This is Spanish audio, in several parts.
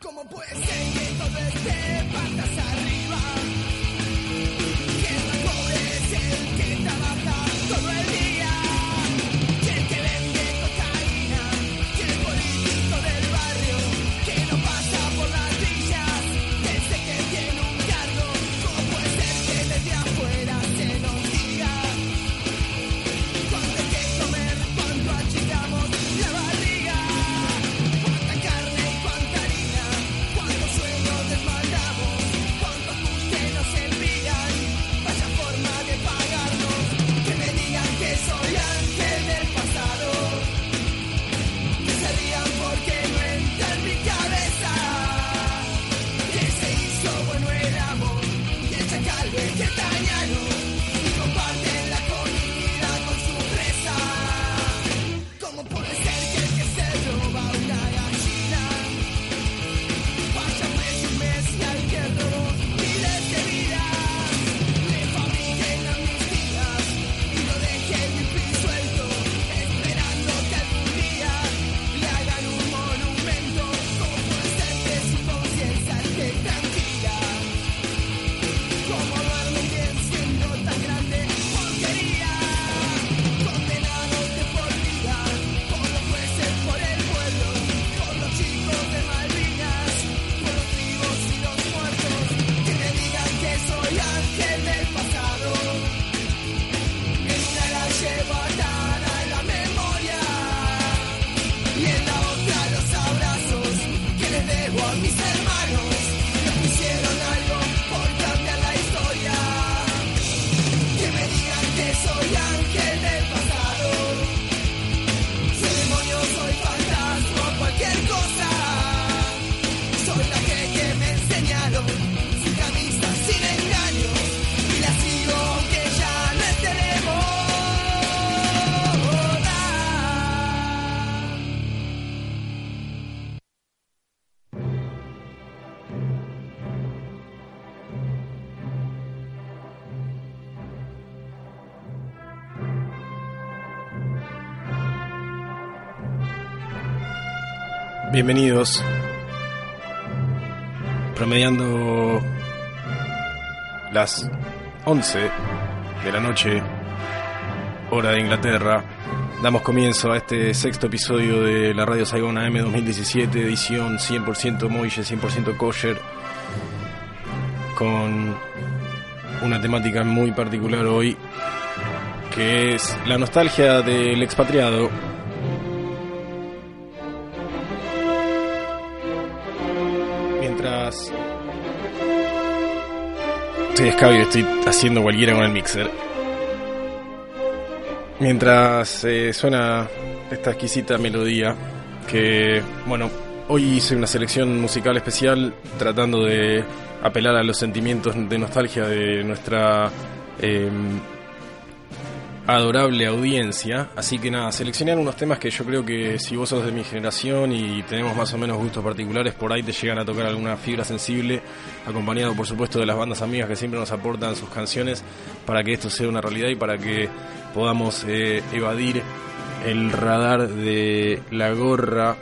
¿Cómo puede ser que todo esté patas? Bienvenidos. Promediando las 11 de la noche, hora de Inglaterra, damos comienzo a este sexto episodio de la Radio Saigon AM 2017, edición 100% Moille, 100% kosher, con una temática muy particular hoy, que es la nostalgia del expatriado. Estoy escabio, estoy haciendo cualquiera con el mixer. Mientras eh, suena esta exquisita melodía, que bueno, hoy hice una selección musical especial tratando de apelar a los sentimientos de nostalgia de nuestra eh, adorable audiencia. Así que nada, seleccioné unos temas que yo creo que si vos sos de mi generación y tenemos más o menos gustos particulares, por ahí te llegan a tocar alguna fibra sensible, acompañado por supuesto de las bandas amigas que siempre nos aportan sus canciones para que esto sea una realidad y para que podamos eh, evadir el radar de la gorra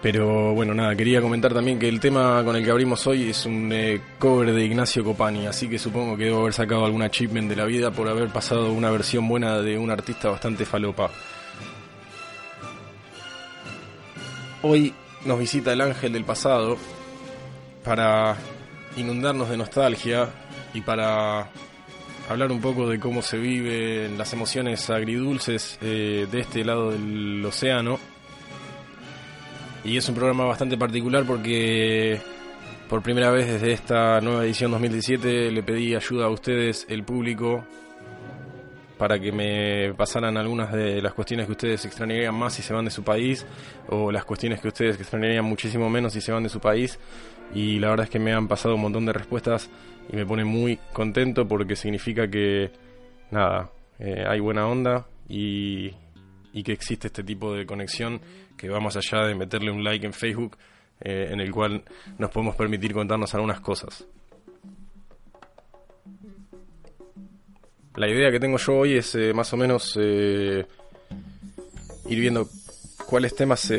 pero bueno, nada, quería comentar también que el tema con el que abrimos hoy es un eh, cover de Ignacio Copani, así que supongo que debo haber sacado algún achievement de la vida por haber pasado una versión buena de un artista bastante falopa. Hoy nos visita el ángel del pasado para inundarnos de nostalgia y para hablar un poco de cómo se viven las emociones agridulces eh, de este lado del océano. Y es un programa bastante particular porque por primera vez desde esta nueva edición 2017 le pedí ayuda a ustedes, el público, para que me pasaran algunas de las cuestiones que ustedes extrañarían más si se van de su país o las cuestiones que ustedes extrañarían muchísimo menos si se van de su país. Y la verdad es que me han pasado un montón de respuestas y me pone muy contento porque significa que, nada, eh, hay buena onda y, y que existe este tipo de conexión que va más allá de meterle un like en Facebook eh, en el cual nos podemos permitir contarnos algunas cosas. La idea que tengo yo hoy es eh, más o menos eh, ir viendo cuáles temas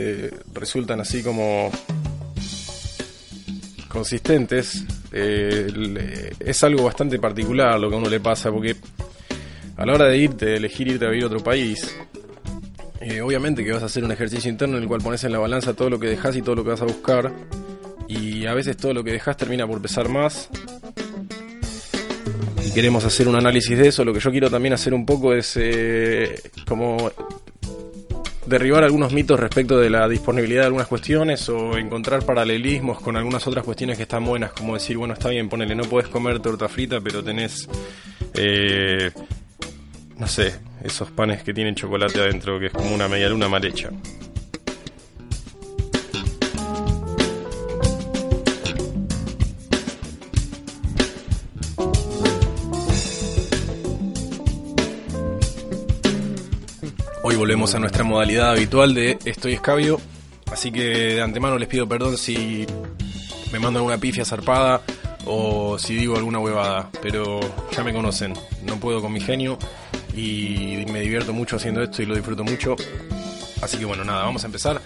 resultan así como consistentes. es algo bastante particular lo que a uno le pasa porque a la hora de irte, de elegir irte a vivir a otro país, eh, obviamente que vas a hacer un ejercicio interno en el cual pones en la balanza todo lo que dejas y todo lo que vas a buscar. Y a veces todo lo que dejas termina por pesar más. Y queremos hacer un análisis de eso. Lo que yo quiero también hacer un poco es eh, como derribar algunos mitos respecto de la disponibilidad de algunas cuestiones o encontrar paralelismos con algunas otras cuestiones que están buenas, como decir, bueno, está bien, ponele, no puedes comer torta frita, pero tenés eh, no sé, esos panes que tienen chocolate adentro, que es como una media luna mal hecha. Hoy volvemos a nuestra modalidad habitual de Estoy Escabio, así que de antemano les pido perdón si me mandan una pifia zarpada o si digo alguna huevada, pero ya me conocen, no puedo con mi genio y me divierto mucho haciendo esto y lo disfruto mucho. Así que bueno, nada, vamos a empezar.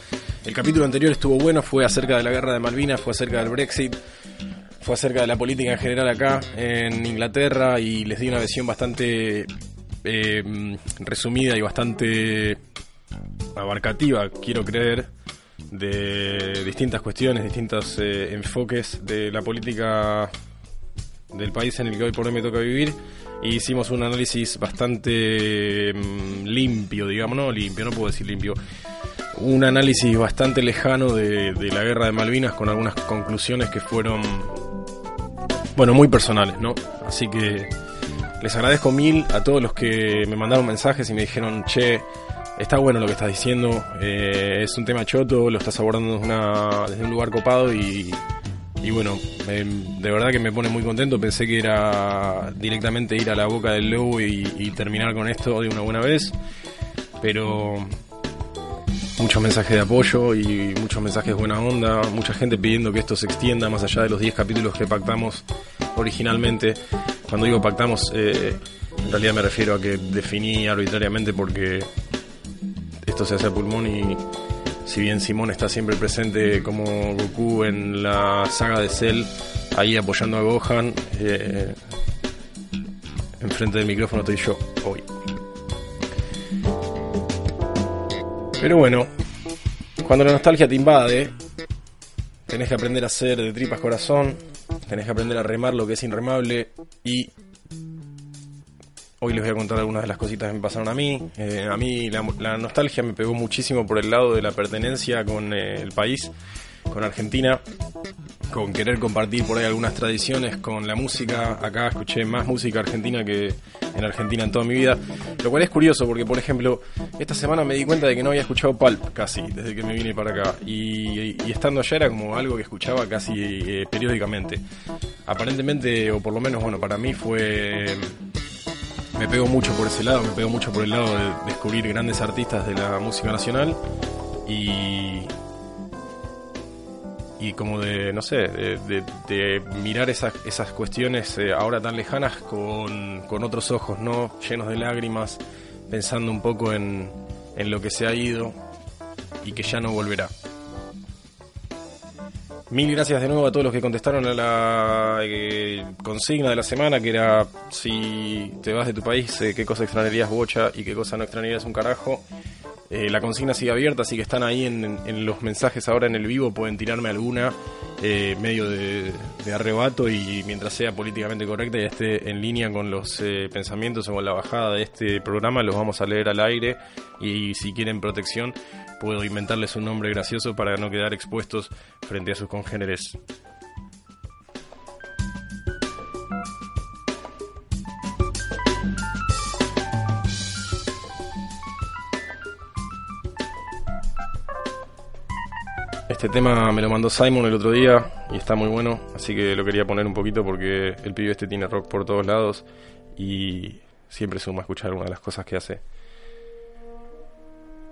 El capítulo anterior estuvo bueno, fue acerca de la guerra de Malvinas, fue acerca del Brexit, fue acerca de la política en general acá en Inglaterra y les di una visión bastante eh, resumida y bastante abarcativa, quiero creer, de distintas cuestiones, distintos eh, enfoques de la política del país en el que hoy por hoy me toca vivir y hicimos un análisis bastante mm, limpio, digamos, no limpio, no puedo decir limpio, un análisis bastante lejano de, la guerra de Malvinas con algunas conclusiones que fueron, bueno, muy personales, ¿no? Así que les agradezco mil a todos los que me mandaron mensajes y me dijeron, che, está bueno lo que estás diciendo, eh, es un tema choto, lo estás abordando desde un lugar copado y y bueno, de verdad que me pone muy contento. Pensé que era directamente ir a la boca del lobo y, terminar con esto de una buena vez. Pero muchos mensajes de apoyo y muchos mensajes buena onda. Mucha gente pidiendo que esto se extienda más allá de los 10 capítulos que pactamos originalmente. Cuando digo pactamos, eh, en realidad me refiero a que definí arbitrariamente porque esto se hace a pulmón y si bien Simón está siempre presente como Goku en la saga de Cell, ahí apoyando a Gohan, eh, enfrente del micrófono estoy yo hoy. Pero bueno, cuando la nostalgia te invade, tenés que aprender a hacer de tripas corazón, tenés que aprender a remar lo que es inremable y Hoy les voy a contar algunas de las cositas que me pasaron a mí. Eh, a mí la, nostalgia me pegó muchísimo por el lado de la pertenencia con eh, el país, con Argentina, con querer compartir por ahí algunas tradiciones con la música. Acá escuché más música argentina que en Argentina en toda mi vida. Lo cual es curioso porque, por ejemplo, esta semana me di cuenta de que no había escuchado Pulp casi desde que me vine para acá. Y, estando allá era como algo que escuchaba casi eh, periódicamente. Aparentemente, o por lo menos, bueno, para mí fue me pego mucho por ese lado, me pego mucho por el lado de descubrir grandes artistas de la música nacional y y como de, no sé, de, mirar esas, esas cuestiones eh, ahora tan lejanas con, con, otros ojos, ¿no? Llenos de lágrimas, pensando un poco en, en lo que se ha ido y que ya no volverá. Mil gracias de nuevo a todos los que contestaron a la eh, consigna de la semana, que era si te vas de tu país, eh, qué cosa extrañarías bocha y qué cosa no extrañarías un carajo. Eh, la consigna sigue abierta, así que están ahí en, los mensajes ahora en el vivo, pueden tirarme alguna medio de, arrebato y mientras sea políticamente correcta y esté en línea con los pensamientos o con la bajada de este programa, los vamos a leer al aire y si quieren protección puedo inventarles un nombre gracioso para no quedar expuestos frente a sus congéneres. Este tema me lo mandó Simon el otro día y está muy bueno, así que lo quería poner un poquito porque el pibe este tiene rock por todos lados y siempre suma escuchar una de las cosas que hace.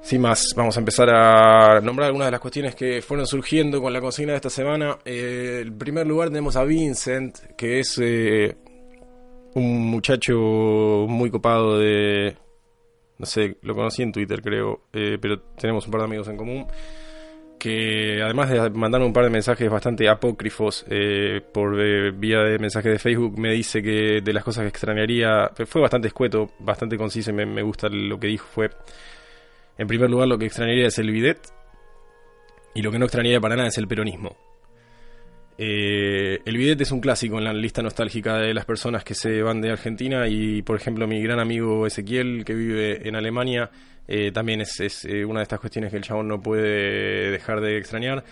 Sin más, vamos a empezar a nombrar algunas de las cuestiones que fueron surgiendo con la consigna de esta semana. Eh, en primer lugar tenemos a Vincent, que es eh, un muchacho muy copado de... No sé, lo conocí en Twitter creo, eh, pero tenemos un par de amigos en común que además de mandarme un par de mensajes bastante apócrifos eh, por eh, vía de mensaje de Facebook, me dice que de las cosas que extrañaría, fue bastante escueto, bastante conciso y me, me gusta lo que dijo, fue, en primer lugar, lo que extrañaría es el bidet y lo que no extrañaría para nada es el peronismo. Eh, el bidet es un clásico en la lista nostálgica de las personas que se van de Argentina y, por ejemplo, mi gran amigo Ezequiel, que vive en Alemania, eh, también es, eh, una de estas cuestiones que el chabón no puede dejar de extrañar.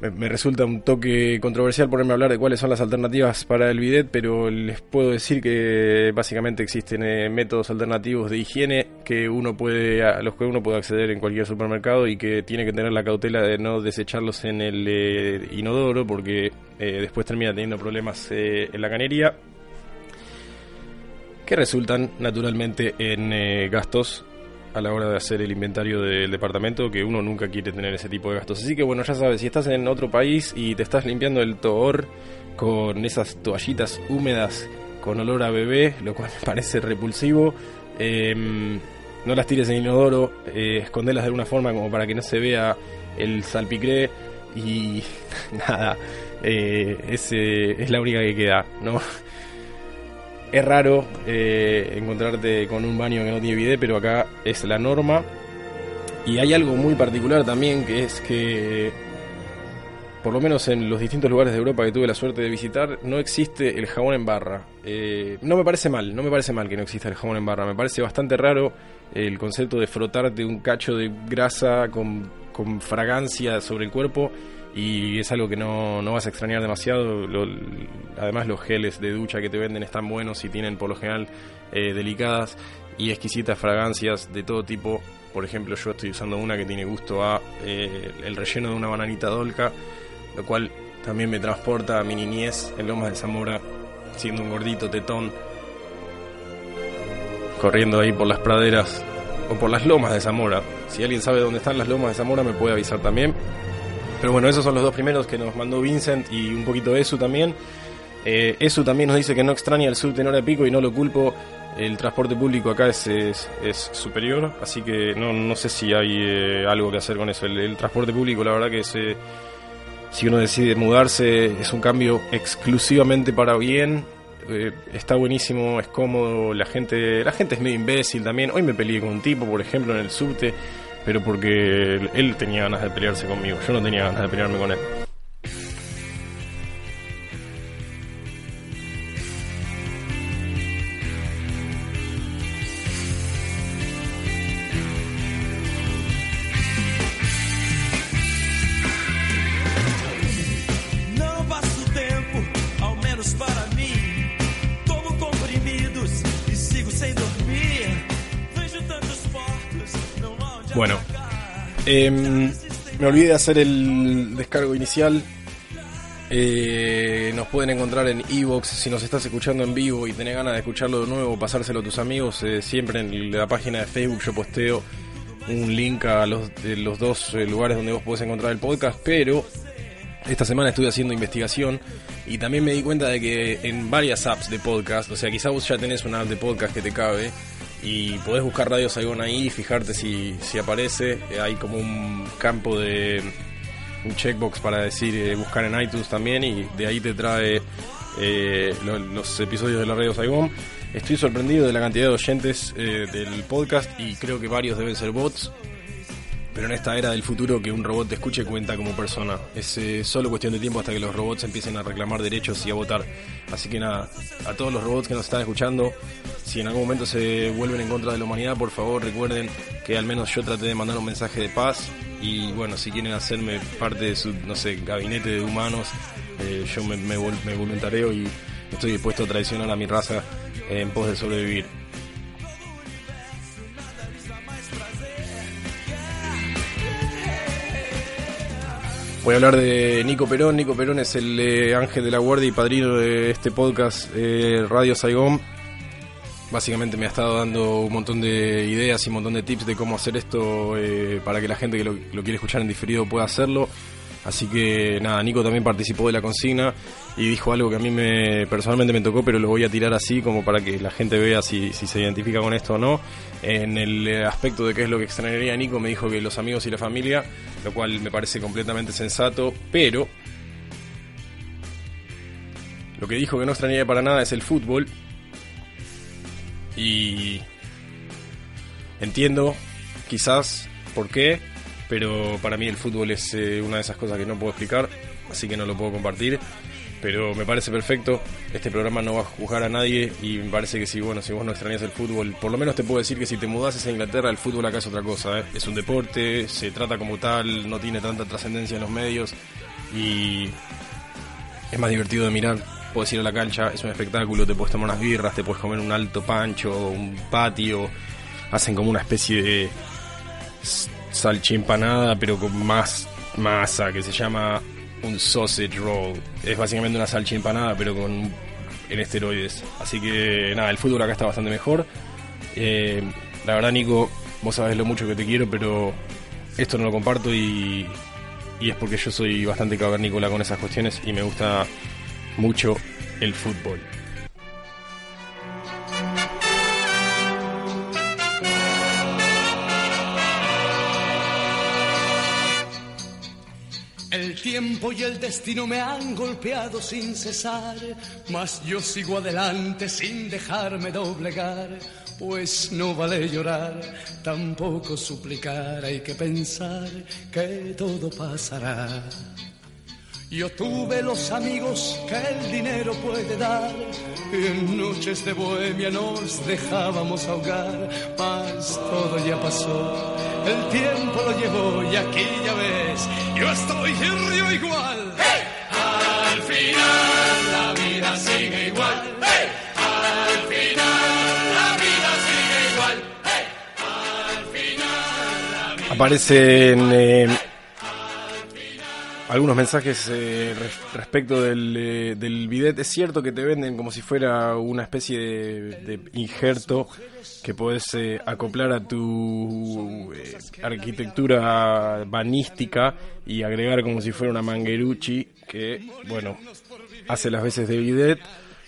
Me, resulta un toque controversial ponerme a hablar de cuáles son las alternativas para el bidet, pero les puedo decir que básicamente existen eh, métodos alternativos de higiene que uno puede a los que uno puede acceder en cualquier supermercado y que tiene que tener la cautela de no desecharlos en el eh, inodoro porque eh, después termina teniendo problemas eh, en la canería que resultan naturalmente en gastos a la hora de hacer el inventario del departamento, que uno nunca quiere tener ese tipo de gastos. Así que bueno, ya sabes, si estás en otro país y te estás limpiando el toor con esas toallitas húmedas con olor a bebé, lo cual me parece repulsivo, eh, no las tires en inodoro, eh, escondelas de alguna forma como para que no se vea el salpicré y nada, eh, ese es la única que queda, ¿no? Es raro eh, encontrarte con un baño que no tiene bidet, pero acá es la norma. Y hay algo muy particular también, que es que, por lo menos en los distintos lugares de Europa que tuve la suerte de visitar, no existe el jabón en barra. Eh, no me parece mal, no me parece mal que no exista el jabón en barra. Me parece bastante raro el concepto de frotarte un cacho de grasa con, con fragancia sobre el cuerpo y es algo que no, no vas a extrañar demasiado. Además los geles de ducha que te venden están buenos y tienen por lo general eh, delicadas y exquisitas fragancias de todo tipo. Por ejemplo, yo estoy usando una que tiene gusto a eh, el relleno de una bananita dolca, lo cual también me transporta a mi niñez en Lomas de Zamora, siendo un gordito tetón, corriendo ahí por las praderas o por las lomas de Zamora. Si alguien sabe dónde están las lomas de Zamora me puede avisar también. Pero bueno, esos son los dos primeros que nos mandó Vincent y un poquito Esu también. Eh, Esu también nos dice que no extraña el subte en hora de pico y no lo culpo. El transporte público acá es, es, es superior, así que no, no sé si hay eh, algo que hacer con eso. El, el transporte público, la verdad que es, eh, si uno decide mudarse, es un cambio exclusivamente para bien. Eh, está buenísimo, es cómodo, la gente, la gente es medio imbécil también. Hoy me peleé con un tipo, por ejemplo, en el subte, pero porque él, tenía ganas de pelearse conmigo, yo no tenía ganas de pelearme con él. Em, me olvidé de hacer el descargo inicial. Eh, nos pueden encontrar en Evox si nos estás escuchando en vivo y tenés ganas de escucharlo de nuevo, pasárselo a tus amigos. eh, siempre en la página de Facebook yo posteo un link a los, de los dos eh, lugares donde vos podés encontrar el podcast, pero esta semana estuve haciendo investigación y también me di cuenta de que en varias apps de podcast, o sea, quizá vos ya tenés una app de podcast que te cabe y podés buscar Radio Saigon ahí y fijarte si, si aparece. Eh, Hay como un campo de un checkbox para decir eh, buscar en iTunes también y de ahí te trae eh, lo- los episodios de la Radio Saigon. Estoy sorprendido de la cantidad de oyentes del podcast y creo que varios deben ser bots. Pero en esta era del futuro que un robot te escuche cuenta como persona. Es eh, solo cuestión de tiempo hasta que los robots empiecen a reclamar derechos y a votar. Así que nada, a todos los robots que nos están escuchando, si en algún momento se vuelven en contra de la humanidad, por favor recuerden que al menos yo traté de mandar un mensaje de paz. Y bueno, si quieren hacerme parte de su, no sé, gabinete de humanos, eh, yo me, me me voluntareo y estoy dispuesto a traicionar a mi raza en pos de sobrevivir. Voy a hablar de Nico Perón. Nico Perón es el eh, ángel de la guardia y padrino de este podcast eh, Radio Saigón. Básicamente me ha estado dando un montón de ideas y un montón de tips de cómo hacer esto eh, para que la gente que lo, lo quiere escuchar en diferido pueda hacerlo. Así que nada, Nico también participó de la consigna y dijo algo que a mí me personalmente me tocó, pero lo voy a tirar así como para que la gente vea si, si se identifica con esto o no. En el eh, aspecto de qué es lo que extrañaría Nico, me dijo que los amigos y la familia, lo cual me parece completamente sensato, pero lo que dijo que no extrañaría para nada es el fútbol. Y entiendo quizás por qué, pero para mí el fútbol es eh, una de esas cosas que no puedo explicar, así que no lo puedo compartir. Pero me parece perfecto, este programa no va a juzgar a nadie y me parece que si bueno, si vos no extrañas el fútbol, por lo menos te puedo decir que si te mudases a Inglaterra, el fútbol acá es otra cosa, ¿eh? es un deporte, se trata como tal, no tiene tanta trascendencia en los medios y es más divertido de mirar. Puedes ir a la cancha, es un espectáculo, te puedes tomar unas birras, te puedes comer un alto pancho, un patio, hacen como una especie de salchimpanada, pero con más masa, que se llama un sausage roll. Es básicamente una salchimpanada, pero con en esteroides. Así que nada, el fútbol acá está bastante mejor. Eh, la verdad, Nico, vos sabés lo mucho que te quiero, pero esto no lo comparto y, y es porque yo soy bastante cavernícola con esas cuestiones y me gusta mucho el fútbol. Tiempo y el destino me han golpeado sin cesar, mas yo sigo adelante sin dejarme doblegar, pues no vale llorar, tampoco suplicar, hay que pensar que todo pasará. Yo tuve los amigos que el dinero puede dar y en noches de bohemia nos dejábamos ahogar, mas todo ya pasó, el tiempo lo llevó y aquí ya ves, yo estoy y río igual. Al final la vida sigue igual. Al final la vida sigue igual. Al final la vida Aparecen eh, algunos mensajes eh, res- respecto del, eh, del bidet. Es cierto que te venden como si fuera una especie de, de injerto que podés eh, acoplar a tu eh, arquitectura banística y agregar como si fuera una mangueruchi que, bueno, hace las veces de bidet,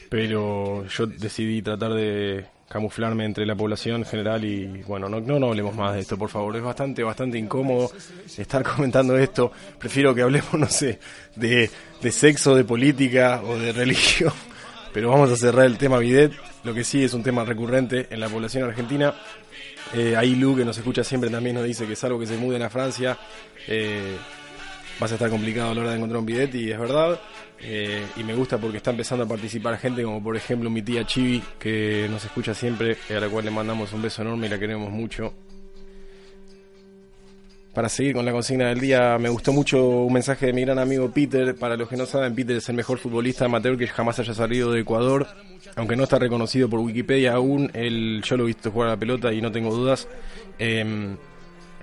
pero yo decidí tratar de camuflarme entre la población general y bueno, no, no, no hablemos más de esto, por favor. Es bastante, bastante incómodo estar comentando esto. Prefiero que hablemos, no sé, de, de sexo, de política o de religión. Pero vamos a cerrar el tema bidet. Lo que sí es un tema recurrente en la población argentina. Eh, ahí Lu, que nos escucha siempre, también nos dice que salvo que se muden a Francia, eh, vas a estar complicado a la hora de encontrar un bidet y es verdad. Eh, y me gusta porque está empezando a participar gente como por ejemplo mi tía Chivi, que nos escucha siempre, a la cual le mandamos un beso enorme y la queremos mucho. Para seguir con la consigna del día, me gustó mucho un mensaje de mi gran amigo Peter. Para los que no saben, Peter es el mejor futbolista amateur que jamás haya salido de Ecuador. Aunque no está reconocido por Wikipedia aún, él, yo lo he visto jugar a la pelota y no tengo dudas. Eh,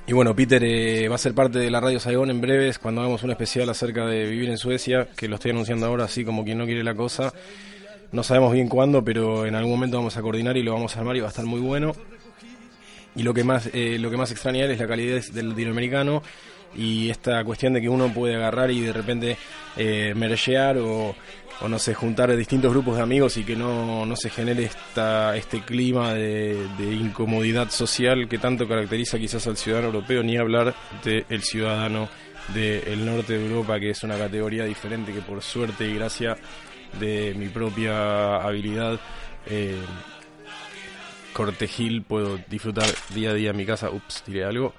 y bueno, Peter eh, va a ser parte de la Radio Saigón en breves cuando hagamos un especial acerca de vivir en Suecia, que lo estoy anunciando ahora así como quien no quiere la cosa. No sabemos bien cuándo, pero en algún momento vamos a coordinar y lo vamos a armar y va a estar muy bueno. Y lo que más eh, lo que más extraña es la calidad del latinoamericano y esta cuestión de que uno puede agarrar y de repente eh, mergear o, o no sé, juntar distintos grupos de amigos y que no, no se genere esta, este clima de, de incomodidad social que tanto caracteriza quizás al ciudadano europeo, ni hablar del ciudadano del norte de Europa, que es una categoría diferente que por suerte y gracia de mi propia habilidad eh, cortejil puedo disfrutar día a día en mi casa. Ups, tiré algo.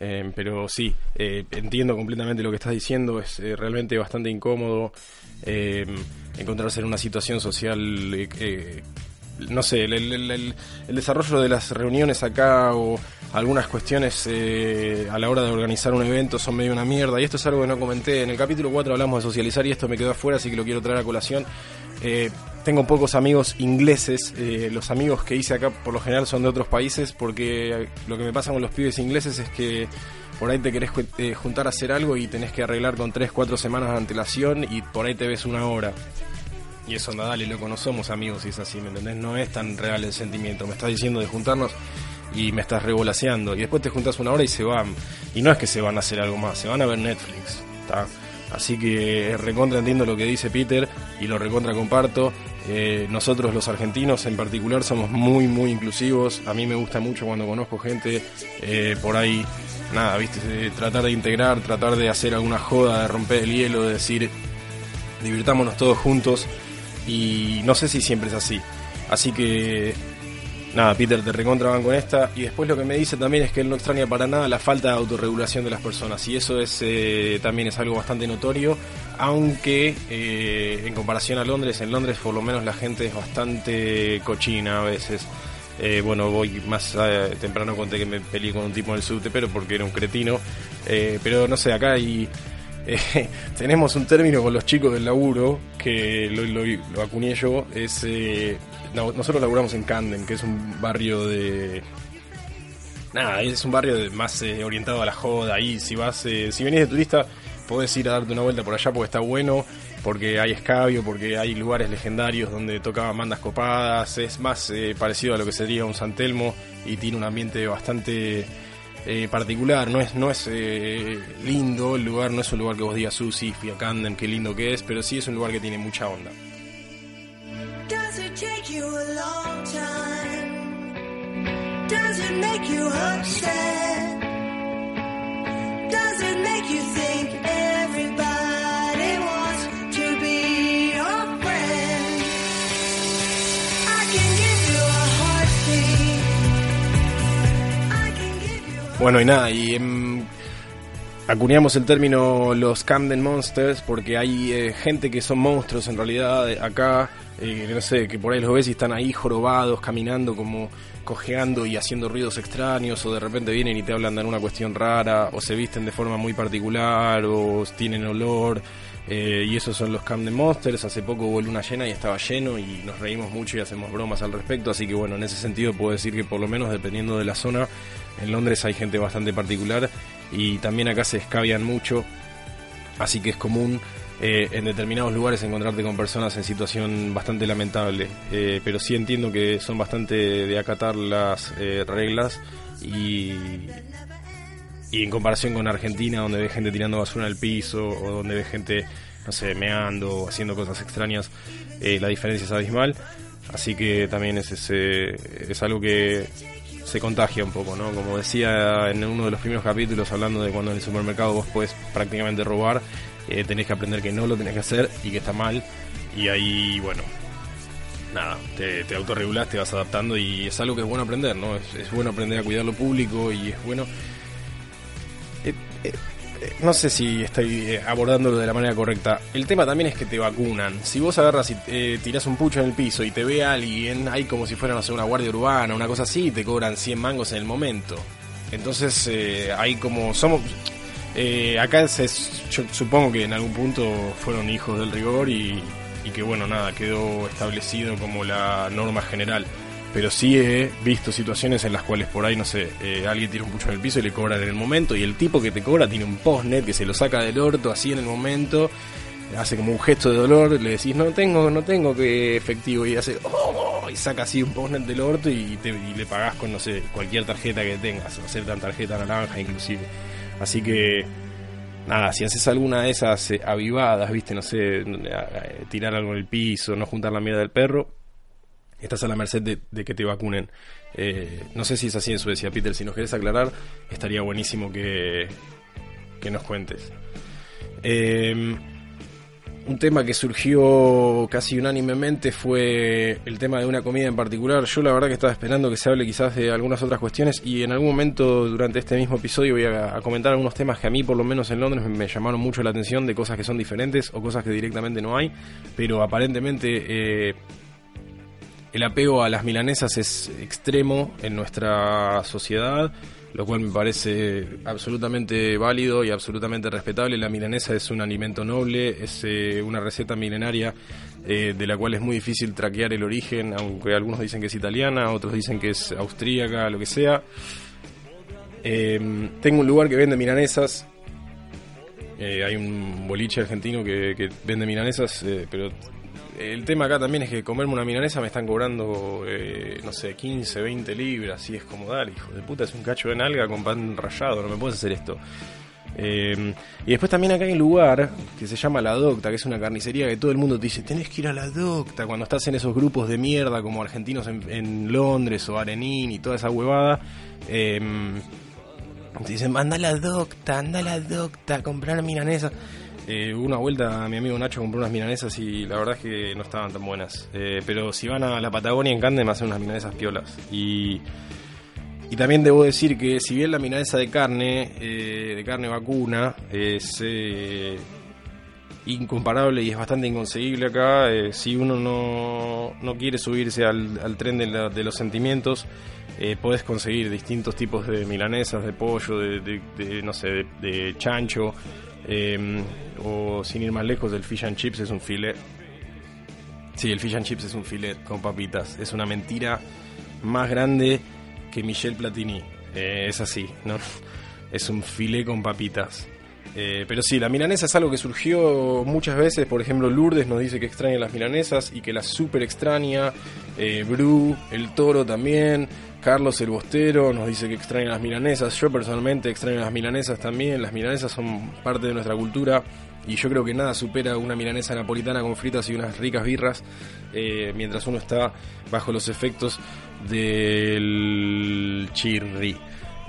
Eh, pero sí, eh, entiendo completamente lo que estás diciendo, es eh, realmente bastante incómodo eh, encontrarse en una situación social, eh, no sé, el, el- desarrollo de las reuniones acá o algunas cuestiones a la hora de organizar un evento son medio una mierda, y esto es algo que no comenté, en el capítulo 4 hablamos de socializar y esto me quedó afuera, así que lo quiero traer a colación. Tengo pocos amigos ingleses. eh, los amigos que hice acá por lo general son de otros países porque lo que me pasa con los pibes ingleses es que por ahí te querés eh, juntar a hacer algo y tenés que arreglar con 3, 4 semanas de antelación y por ahí te ves una hora. Y eso anda, dale, loco, no amigos y es así, ¿me entendés? No es tan real el sentimiento. Me estás diciendo de juntarnos y me estás revolaseando. Y después te juntas una hora y se van. Y no es que se van a hacer algo más, se van a ver Netflix. ¿tá? Así que recontra entiendo lo que dice Peter y lo recontra comparto. Eh, nosotros los argentinos en particular somos muy, muy inclusivos. A mí me gusta mucho cuando conozco gente eh, por ahí, nada, viste, de tratar de integrar, tratar de hacer alguna joda, de romper el hielo, de decir, divirtámonos todos juntos y no sé si siempre es así. Así que nada, Peter te recontra van con esta y después lo que me dice también es que él no extraña para nada la falta de autorregulación de las personas y eso es eh, también es algo bastante notorio, aunque eh, en comparación a Londres, en Londres por lo menos la gente es bastante cochina a veces. Eh, bueno, voy más temprano conté que me peleé con un tipo en el subte, pero porque era un cretino. Pero no sé, acá hay tenemos un término con los chicos del laburo que lo, lo, acuñé yo. Es, nosotros laburamos en Camden, que es un barrio de. Nada, es un barrio de- más eh, orientado a la joda. Ahí, si vas, eh, si venís de turista, podés ir a darte una vuelta por allá porque está bueno, porque hay escabio, porque hay lugares legendarios donde tocaban bandas copadas. Es más eh, parecido a lo que sería un San Telmo y tiene un ambiente bastante particular, no es, no es lindo el lugar, no es un lugar que vos digas, uh, sí, fui a Camden, qué lindo que es, pero sí es un lugar que tiene mucha onda. Long time? Does it make you upset? Does it make you think everybody wants to be your friend? I can give you a heartbeat. I can give you a Bueno, y nada, y em, acuñamos el término los Camden Monsters porque hay eh, gente que son monstruos en realidad eh, acá, eh, no sé, que por ahí los ves y están ahí jorobados, caminando como cojeando y haciendo ruidos extraños, o de repente vienen y te hablan de alguna cuestión rara, o se visten de forma muy particular, o tienen olor. y esos son los Camden Monsters. Hace poco hubo luna llena y estaba lleno y nos reímos mucho y hacemos bromas al respecto. Así que bueno, en ese sentido puedo decir que por lo menos dependiendo de la zona, en Londres hay gente bastante particular y también acá se escabian mucho. Así que es común eh, en determinados lugares encontrarte con personas en situación bastante lamentable. Eh, pero sí entiendo que son bastante de acatar las eh, reglas y, y en comparación con Argentina, donde ves gente tirando basura al piso o donde ves gente, no sé, meando haciendo cosas extrañas, la diferencia es abismal. Así que también es, ese, es algo que se contagia un poco, ¿no? Como decía en uno de los primeros capítulos, hablando de cuando en el supermercado vos podés prácticamente robar, eh, tenés que aprender que no lo tenés que hacer y que está mal. Y ahí, bueno, nada, te, te autorregulás, te vas adaptando y es algo que es bueno aprender, ¿no? Es, bueno aprender a cuidar lo público y es bueno... Eh, eh, no sé si estoy eh, abordándolo de la manera correcta. El tema también es que te vacunan. Si vos agarras y eh, tirás un pucho en el piso y te ve alguien, hay como si fuera, no sé, una guardia urbana, una cosa así, y te cobran 100 mangos en el momento. Entonces, eh, hay como. Somos. eh, acá yo supongo que en algún punto fueron hijos del rigor y que, bueno, nada, quedó establecido como la norma general. Pero sí he visto situaciones en las cuales por ahí, no sé, eh, alguien tira un pucho en el piso y le cobran en el momento y el tipo que te cobra tiene un postnet que se lo saca del orto así en el momento, hace como un gesto de dolor, le decís no tengo, no tengo que efectivo y hace "Oh", y saca así un postnet del orto y, te, y le pagás con, no sé, cualquier tarjeta que tengas, o sea, tan tarjeta naranja inclusive. Así que nada, si haces alguna de esas eh, avivadas, viste, no sé, eh, tirar algo en el piso, no juntar la mierda del perro, estás a la merced de, que te vacunen. Eh, no sé si es así en Suecia, Peter. Si nos querés aclarar, estaría buenísimo que, que nos cuentes. Eh, un tema que surgió casi unánimemente fue el tema de una comida en particular. Yo la verdad que estaba esperando que se hable quizás de algunas otras cuestiones y en algún momento durante este mismo episodio voy a, comentar algunos temas que a mí por lo menos en Londres me, me llamaron mucho la atención de cosas que son diferentes o cosas que directamente no hay, pero aparentemente eh, el apego a las milanesas es extremo en nuestra sociedad. lo cual me parece absolutamente válido y absolutamente respetable. La milanesa es un alimento noble, es eh, una receta milenaria eh, de la cual es muy difícil traquear el origen, aunque algunos dicen que es italiana, otros dicen que es austríaca, lo que sea. Eh, tengo un lugar que vende milanesas. Eh, hay un boliche argentino que, vende milanesas, pero el tema acá también es que comerme una milanesa me están cobrando, eh, no sé, 15, 20 libras. Y es como, dale, hijo de puta, es un cacho de nalga con pan rallado, no me puedes hacer esto. Eh, y después también acá hay un lugar que se llama La Docta, que es una carnicería que todo el mundo te dice, tenés que ir a La Docta, cuando estás en esos grupos de mierda como argentinos en, Londres o Arenín y toda esa huevada. Eh, te dicen, anda a La Docta, anda a La Docta, comprar milanesa. Eh, una vuelta mi amigo Nacho compró unas milanesas y la verdad es que no estaban tan buenas. Eh, pero si van a la Patagonia en Cande me hacen unas milanesas piolas. Y, y también debo decir que si bien la milanesa de carne, eh, de carne vacuna, es incomparable y es bastante inconseguible acá, si uno no, no quiere subirse al, tren de, los sentimientos, podés conseguir distintos tipos de milanesas, de pollo, de, de- de, no sé, de chancho, eh, o sin ir más lejos, el fish and chips es un filet. Sí, el fish and chips es un filet con papitas. Es una mentira más grande que Michel Platini. Eh, es así, ¿no? Es un filet con papitas. Eh, pero sí, la milanesa es algo que surgió muchas veces. Por ejemplo, Lourdes nos dice que extraña las milanesas y que las super extraña. Eh, Bru, el toro también. Carlos el Bostero nos dice que extraña las milanesas. Yo personalmente extraño las milanesas también. Las milanesas son parte de nuestra cultura. Y yo creo que nada supera una milanesa napolitana con fritas y unas ricas birras. eh, mientras uno está bajo los efectos del chirri.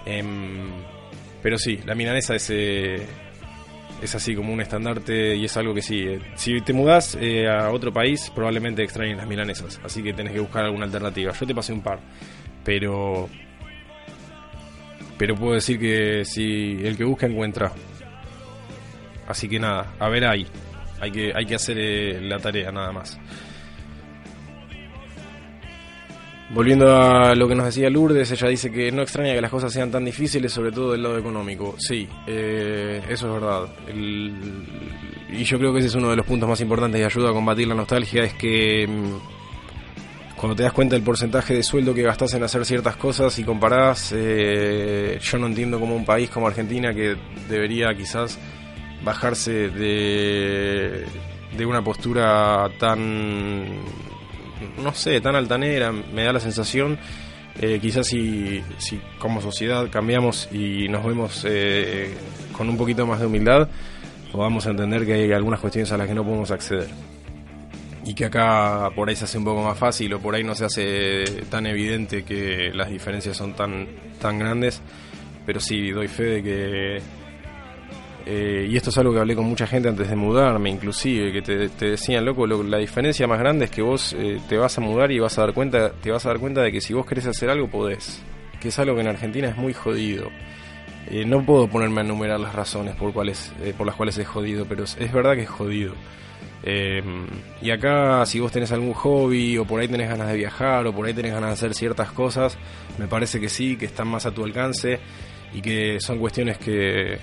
Em, pero sí, la milanesa es, eh, es así como un estandarte y es algo que sí. eh, si te mudás a otro país, probablemente extrañes las milanesas. Así que tenés que buscar alguna alternativa. Yo te pasé un par. Pero. Pero puedo decir que si el que busca encuentra. Así que nada, a ver ahí. Hay que, hay que hacer eh, la tarea nada más. Volviendo a lo que nos decía Lourdes, ella dice que no extraña que las cosas sean tan difíciles, sobre todo del lado económico. Sí, eh, eso es verdad. Y yo creo que ese es uno de los puntos más importantes y ayuda a combatir la nostalgia, es que mm, cuando te das cuenta del porcentaje de sueldo que gastas en hacer ciertas cosas y comparás, eh, yo no entiendo cómo un país como Argentina, que debería quizás bajarse de, de una postura tan no sé, tan altanera, me da la sensación. eh, quizás si, si como sociedad cambiamos y nos vemos eh, con un poquito más de humildad, podamos entender que hay algunas cuestiones a las que no podemos acceder. Y que acá por ahí se hace un poco más fácil o por ahí no se hace tan evidente que las diferencias son tan, tan grandes. Pero sí, doy fe de que eh, y esto es algo que hablé con mucha gente antes de mudarme, inclusive, que te, decían, loco, lo- la diferencia más grande es que vos eh, te vas a mudar y vas a dar cuenta, te vas a dar cuenta de que si vos querés hacer algo podés, que es algo que en Argentina es muy jodido. Eh, no puedo ponerme a enumerar las razones por cuales, eh, por las cuales es jodido, pero es verdad que es jodido. Eh, y acá, si vos tenés algún hobby, o por ahí tenés ganas de viajar, o por ahí tenés ganas de hacer ciertas cosas, me parece que sí, que están más a tu alcance y que son cuestiones que,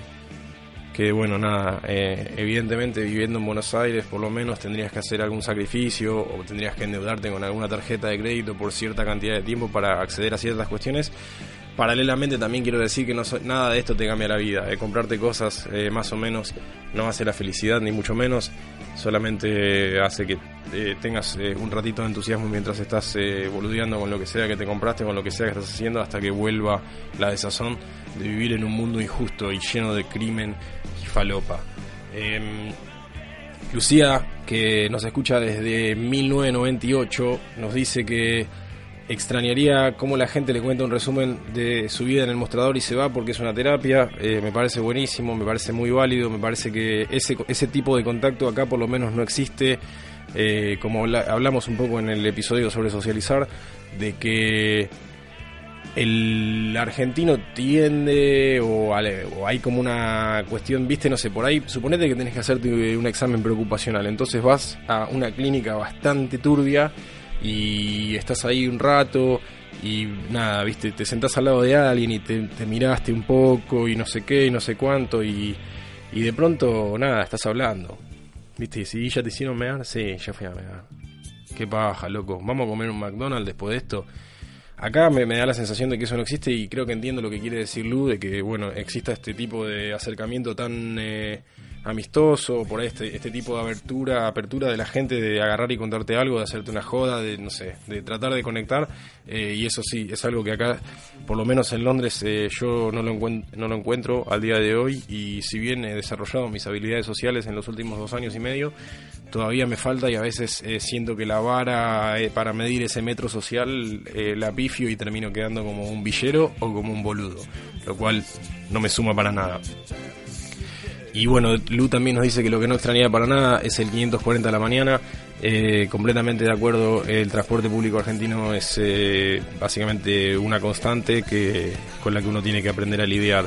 que bueno, nada, eh, evidentemente viviendo en Buenos Aires por lo menos tendrías que hacer algún sacrificio o tendrías que endeudarte con alguna tarjeta de crédito por cierta cantidad de tiempo para acceder a ciertas cuestiones. Paralelamente también quiero decir que no so- nada de esto te cambia la vida. Eh, comprarte cosas eh, más o menos no hace la felicidad ni mucho menos, solamente hace que eh, tengas eh, un ratito de entusiasmo mientras estás boludeando con lo que sea que te compraste, con lo que sea que estás haciendo, hasta que vuelva la desazón de vivir en un mundo injusto y lleno de crimen y falopa. Em, Lucía, que nos escucha desde 1998, nos dice que extrañaría cómo la gente le cuenta un resumen de su vida en el mostrador y se va porque es una terapia. Eh, me parece buenísimo, me parece muy válido, me parece que ese, ese tipo de contacto acá por lo menos no existe. Eh, como habla- hablamos un poco en el episodio sobre socializar, de que el argentino tiende o, o hay como una cuestión, viste, no sé, por ahí, suponete que tenés que hacerte un examen preocupacional, entonces vas a una clínica bastante turbia y estás ahí un rato y nada, viste, te sentás al lado de alguien y te, te miraste un poco y no sé qué y no sé cuánto y, y de pronto nada, estás hablando. Viste, si ya te hicieron mear, sí, ya fui a mear. Qué paja, loco. Vamos a comer un McDonald's después de esto. Acá me, me da la sensación de que eso no existe y creo que entiendo lo que quiere decir Lu, de que, bueno, exista este tipo de acercamiento tan eh, amistoso, por este, este tipo de abertura, apertura de la gente de agarrar y contarte algo, de hacerte una joda, de, no sé, de tratar de conectar. eh, y eso sí, es algo que acá, por lo menos en Londres, eh, yo no lo, no lo encuentro al día de hoy y si bien he desarrollado mis habilidades sociales en los últimos dos años y medio, todavía me falta y a veces eh, siento que la vara para medir ese metro social la pifio y termino quedando como un villero o como un boludo, lo cual no me suma para nada. Y bueno, Lu también nos dice que lo que no extrañaba para nada es el 540 a la mañana. Eh, completamente de acuerdo, el transporte público argentino es eh, básicamente una constante que con la que uno tiene que aprender a lidiar.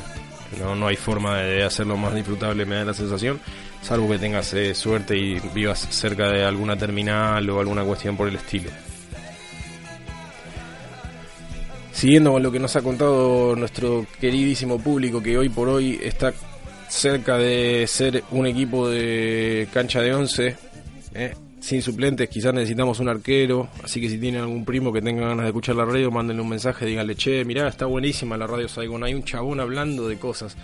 No, no hay forma de hacerlo más disfrutable, me da la sensación, salvo que tengas eh, suerte y vivas cerca de alguna terminal o alguna cuestión por el estilo. Siguiendo con lo que nos ha contado nuestro queridísimo público que hoy por hoy está cerca de ser un equipo de cancha de 11, eh, sin suplentes, quizás necesitamos un arquero, así que si tienen algún primo que tenga ganas de escuchar la radio, mándenle un mensaje, díganle, che, mirá, está buenísima la radio Saigon, hay un chabón hablando de cosas.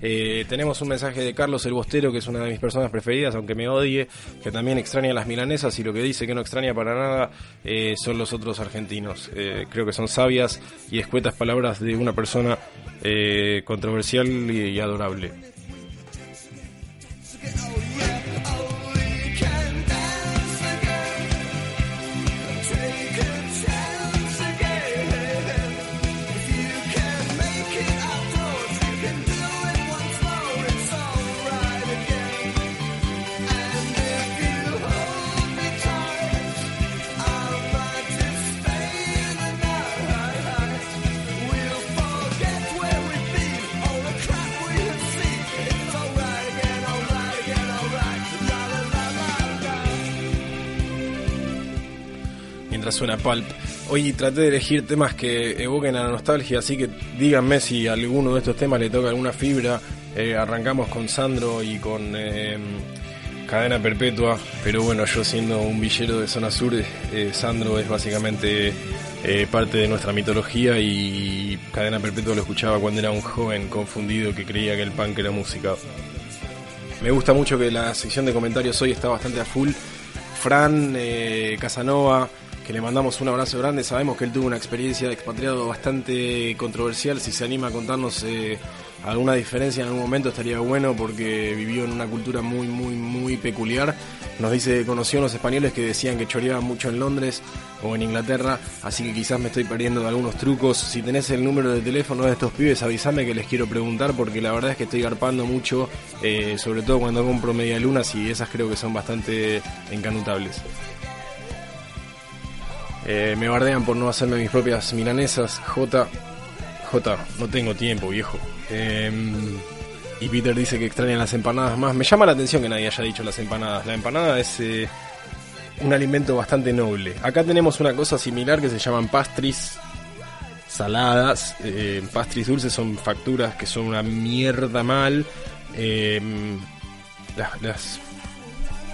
Eh, tenemos un mensaje de Carlos el Bostero, que es una de mis personas preferidas, aunque me odie, que también extraña las milanesas y lo que dice que no extraña para nada eh, son los otros argentinos. Eh, creo que son sabias y escuetas palabras de una persona eh, controversial y adorable. it. Oh, mientras suena Pulp. Hoy traté de elegir temas que evoquen la nostalgia, así que díganme si alguno de estos temas le toca alguna fibra. Eh, arrancamos con Sandro y con eh, Cadena Perpetua, pero bueno, yo siendo un villero de zona sur, eh, Sandro es básicamente eh, parte de nuestra mitología y Cadena Perpetua lo escuchaba cuando era un joven confundido que creía que el punk era música. Me gusta mucho que la sección de comentarios hoy está bastante a full. Fran Casanova, que le mandamos un abrazo grande. Sabemos que él tuvo una experiencia de expatriado bastante controversial. Si se anima a contarnos eh, alguna diferencia en algún momento estaría bueno porque vivió en una cultura muy, muy, muy peculiar. Nos dice que conoció a unos españoles que decían que choreaban mucho en Londres o en Inglaterra, así que quizás me estoy perdiendo de algunos trucos. Si tenés el número de teléfono de estos pibes, avísame que les quiero preguntar porque la verdad es que estoy garpando mucho, eh, sobre todo cuando compro media lunas y esas creo que son bastante encanutables. Eh, me bardean por no hacerme mis propias milanesas. J. J. No tengo tiempo, viejo. Eh, y Peter dice que extrañan las empanadas más. Me llama la atención que nadie haya dicho las empanadas. La empanada es eh, un alimento bastante noble. Acá tenemos una cosa similar que se llaman pastries saladas. Eh, pastries dulces son facturas que son una mierda mal. Las, las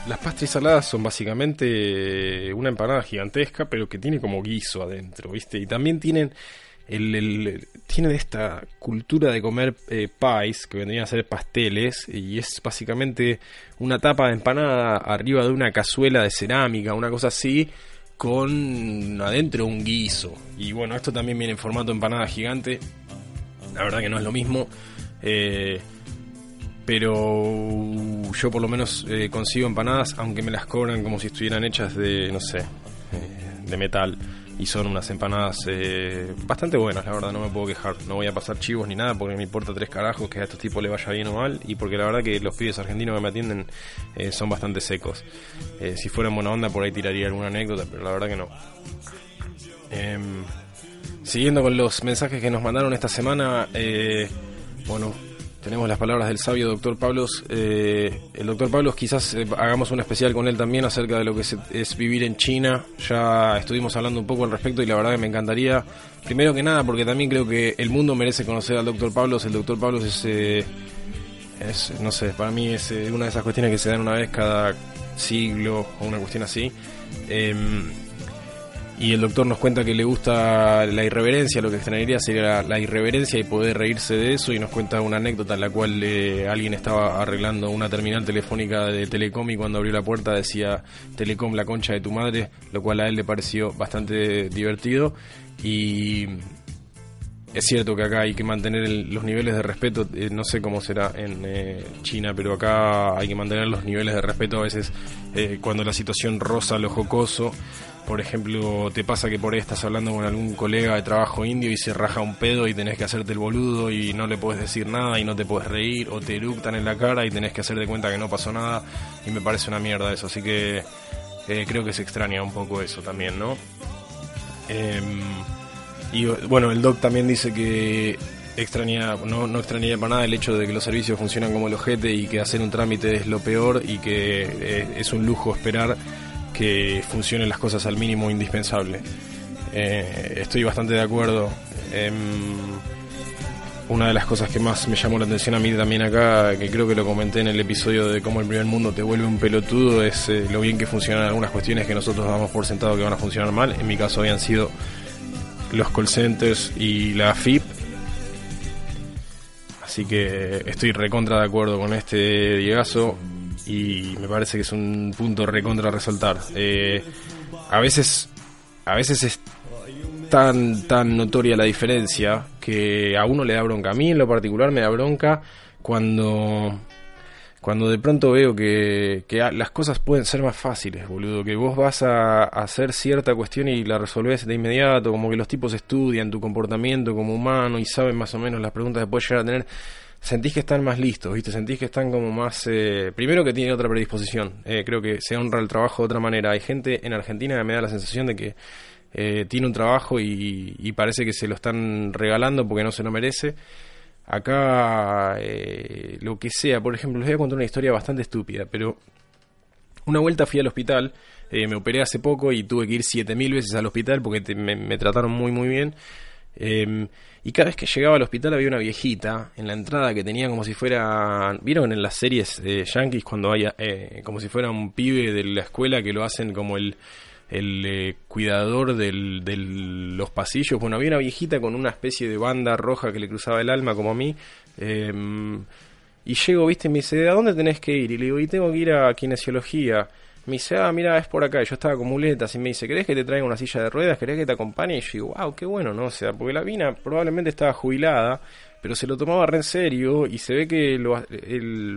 las pastres saladas son básicamente una empanada gigantesca, pero que tiene como guiso adentro, ¿viste? Y también tienen tienen esta cultura de comer eh, pies, que vendrían a ser pasteles, y es básicamente una tapa de empanada arriba de una cazuela de cerámica, una cosa así, con adentro un guiso. Y bueno, esto también viene en formato empanada gigante. La verdad que no es lo mismo. Eh, pero yo por lo menos eh, consigo empanadas, aunque me las cobran como si estuvieran hechas de, no sé, eh, de metal. Y son unas empanadas eh, bastante buenas, la verdad, no me puedo quejar. No voy a pasar chivos ni nada porque me importa tres carajos que a estos tipos le vaya bien o mal. Y porque la verdad que los pibes argentinos que me atienden eh, son bastante secos. Si fueran buena onda por ahí tiraría alguna anécdota, pero la verdad que no. Em, siguiendo con los mensajes que nos mandaron esta semana, bueno, tenemos las palabras del sabio doctor Pablos. Eh, el doctor Pablos quizás eh, hagamos un especial con él también acerca de lo que se- es vivir en China. Ya estuvimos hablando un poco al respecto y la verdad que me encantaría, primero que nada, porque también creo que el mundo merece conocer al doctor Pablos. El doctor Pablos es, eh, es, no sé, para mí es eh, una de esas cuestiones que se dan una vez cada siglo o una cuestión así. Y el doctor nos cuenta que le gusta la irreverencia, lo que extrañaría sería la, irreverencia y poder reírse de eso. Y nos cuenta una anécdota en la cual eh, alguien estaba arreglando una terminal telefónica de Telecom y cuando abrió la puerta decía Telecom, la concha de tu madre, lo cual a él le pareció bastante divertido. Y es cierto que acá hay que mantener el- los niveles de respeto, eh, no sé cómo será en eh, China, pero acá hay que mantener los niveles de respeto a veces cuando la situación roza lo jocoso. Por ejemplo, te pasa que por ahí estás hablando con algún colega de trabajo indio y se raja un pedo y tenés que hacerte el boludo y no le puedes decir nada y no te puedes reír o te eructan en la cara y tenés que hacer de cuenta que no pasó nada y me parece una mierda eso. Así que eh, creo que se extraña un poco eso también, ¿no? Em, y bueno, el doc también dice que extraña, no, no extrañaría para nada el hecho de que los servicios funcionan como el ojete y que hacer un trámite es lo peor y que eh, es un lujo esperar que funcionen las cosas al mínimo indispensable. Eh, estoy bastante de acuerdo. Una de las cosas que más me llamó la atención a mí también acá, que creo que lo comenté en el episodio de cómo el primer mundo te vuelve un pelotudo, es eh, lo bien que funcionan algunas cuestiones que nosotros damos por sentado que van a funcionar mal. En mi caso habían sido los call centers y la FIP. Así que estoy recontra de acuerdo con este Diegazo y me parece que es un punto recontra resaltar. Eh, a veces, a veces es tan, tan notoria la diferencia que a uno le da bronca. A mí en lo particular me da bronca cuando cuando de pronto veo que, que las cosas pueden ser más fáciles, boludo, que vos vas a hacer cierta cuestión y la resolvés de inmediato, como que los tipos estudian tu comportamiento como humano y saben más o menos las preguntas que puedes llegar a tener, sentís que están más listos, ¿viste? Sentís que están como más... eh, primero que tienen otra predisposición, eh, creo que se honra el trabajo de otra manera. Hay gente en Argentina que me da la sensación de que eh, tiene un trabajo y, y parece que se lo están regalando porque no se lo merece. Acá, eh, lo que sea, por ejemplo, les voy a contar una historia bastante estúpida, pero una vuelta fui al hospital, me operé hace poco y tuve que ir 7000 veces al hospital porque te- me, me trataron muy muy bien. Y cada vez que llegaba al hospital había una viejita en la entrada que tenía como si fuera. ¿Vieron en las series eh, yankees cuando hay eh, como si fuera un pibe de la escuela que lo hacen como el, el eh, cuidador del- de los pasillos? Bueno, había una viejita con una especie de banda roja que le cruzaba el alma como a mí. eh, y llego, viste, y me dice, ¿a dónde tenés que ir? Y le digo, y tengo que ir a kinesiología. Me dice, ah, mira, es por acá. Yo estaba con muletas y me dice, ¿querés que te traiga una silla de ruedas? ¿Querés que te acompañe? Y yo digo, wow, qué bueno, ¿no? O sea, porque la mina probablemente estaba jubilada, pero se lo tomaba re en serio y se ve que lo,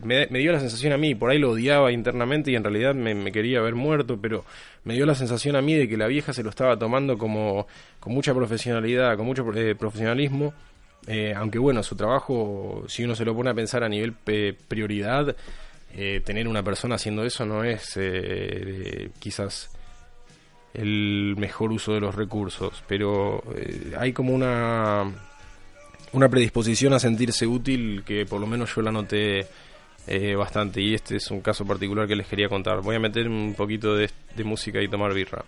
me, dio la sensación a mí, por ahí lo odiaba internamente y en realidad me, quería ver muerto, pero me dio la sensación a mí de que la vieja se lo estaba tomando como con mucha profesionalidad, con mucho eh, profesionalismo. Eh, aunque bueno, su trabajo, si uno se lo pone a pensar a nivel pe- prioridad, eh, tener una persona haciendo eso no es eh, quizás el mejor uso de los recursos, pero eh, hay como una una predisposición a sentirse útil que por lo menos yo la noté bastante y este es un caso particular que les quería contar. Voy a meter un poquito de, música y tomar birra.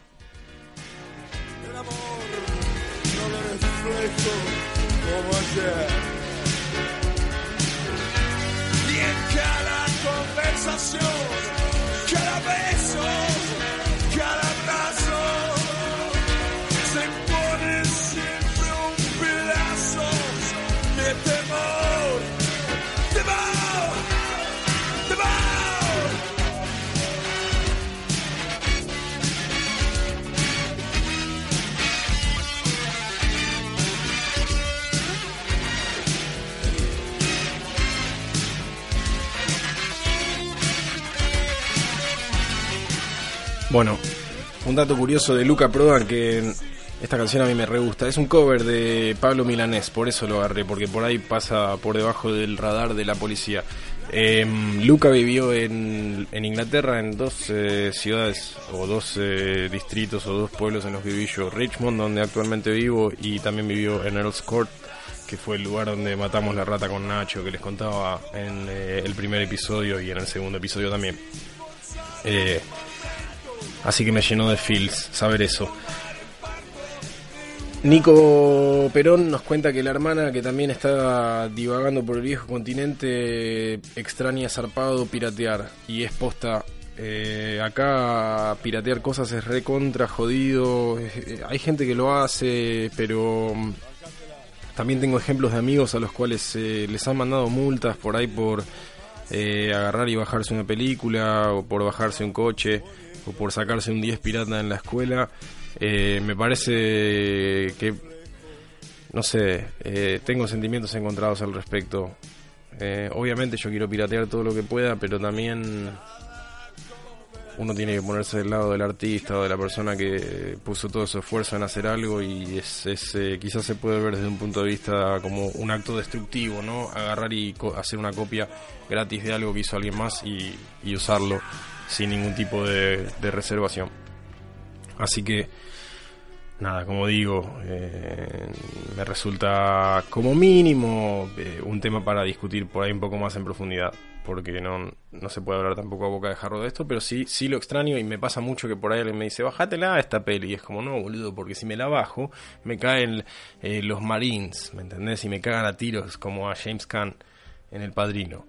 El amor no lo como ayer. show. Bueno, un dato curioso de Luca Prodan que esta canción a mí me re gusta. Es un cover de Pablo Milanés, por eso lo agarré, porque por ahí pasa por debajo del radar de la policía. Eh, Luca vivió en, en Inglaterra en dos eh, ciudades o dos eh, distritos o dos pueblos en los que viví yo. Richmond, donde actualmente vivo, y también vivió en Earl's Court, que fue el lugar donde matamos la rata con Nacho, que les contaba en eh, el primer episodio y en el segundo episodio también. Así que me llenó de feels saber eso. Nico Perón nos cuenta que la hermana, que también está divagando por el viejo continente, extraña zarpado piratear y es posta. eh, acá piratear cosas es recontra jodido. eh, hay gente que lo hace, pero mm, también tengo ejemplos de amigos a los cuales eh, les han mandado multas por ahí por eh, agarrar y bajarse una película, o por bajarse un coche, o por sacarse un 10 pirata en la escuela. Eh, me parece que, no sé, eh, tengo sentimientos encontrados al respecto. Eh, obviamente yo quiero piratear todo lo que pueda, pero también uno tiene que ponerse del lado del artista o de la persona que puso todo su esfuerzo en hacer algo y es, es, eh, quizás se puede ver desde un punto de vista como un acto destructivo, ¿no? Agarrar y co- hacer una copia gratis de algo que hizo alguien más y, y usarlo sin ningún tipo de, de reservación. Así que, nada, como digo, eh, me resulta como mínimo eh, un tema para discutir por ahí un poco más en profundidad, porque no, no se puede hablar tampoco a boca de jarro de esto, pero sí, sí lo extraño y me pasa mucho que por ahí alguien me dice, bájatela esta peli, y es como, no, boludo, porque si me la bajo, me caen eh, los Marines, ¿me entendés? Y me cagan a tiros como a James Caan en El Padrino.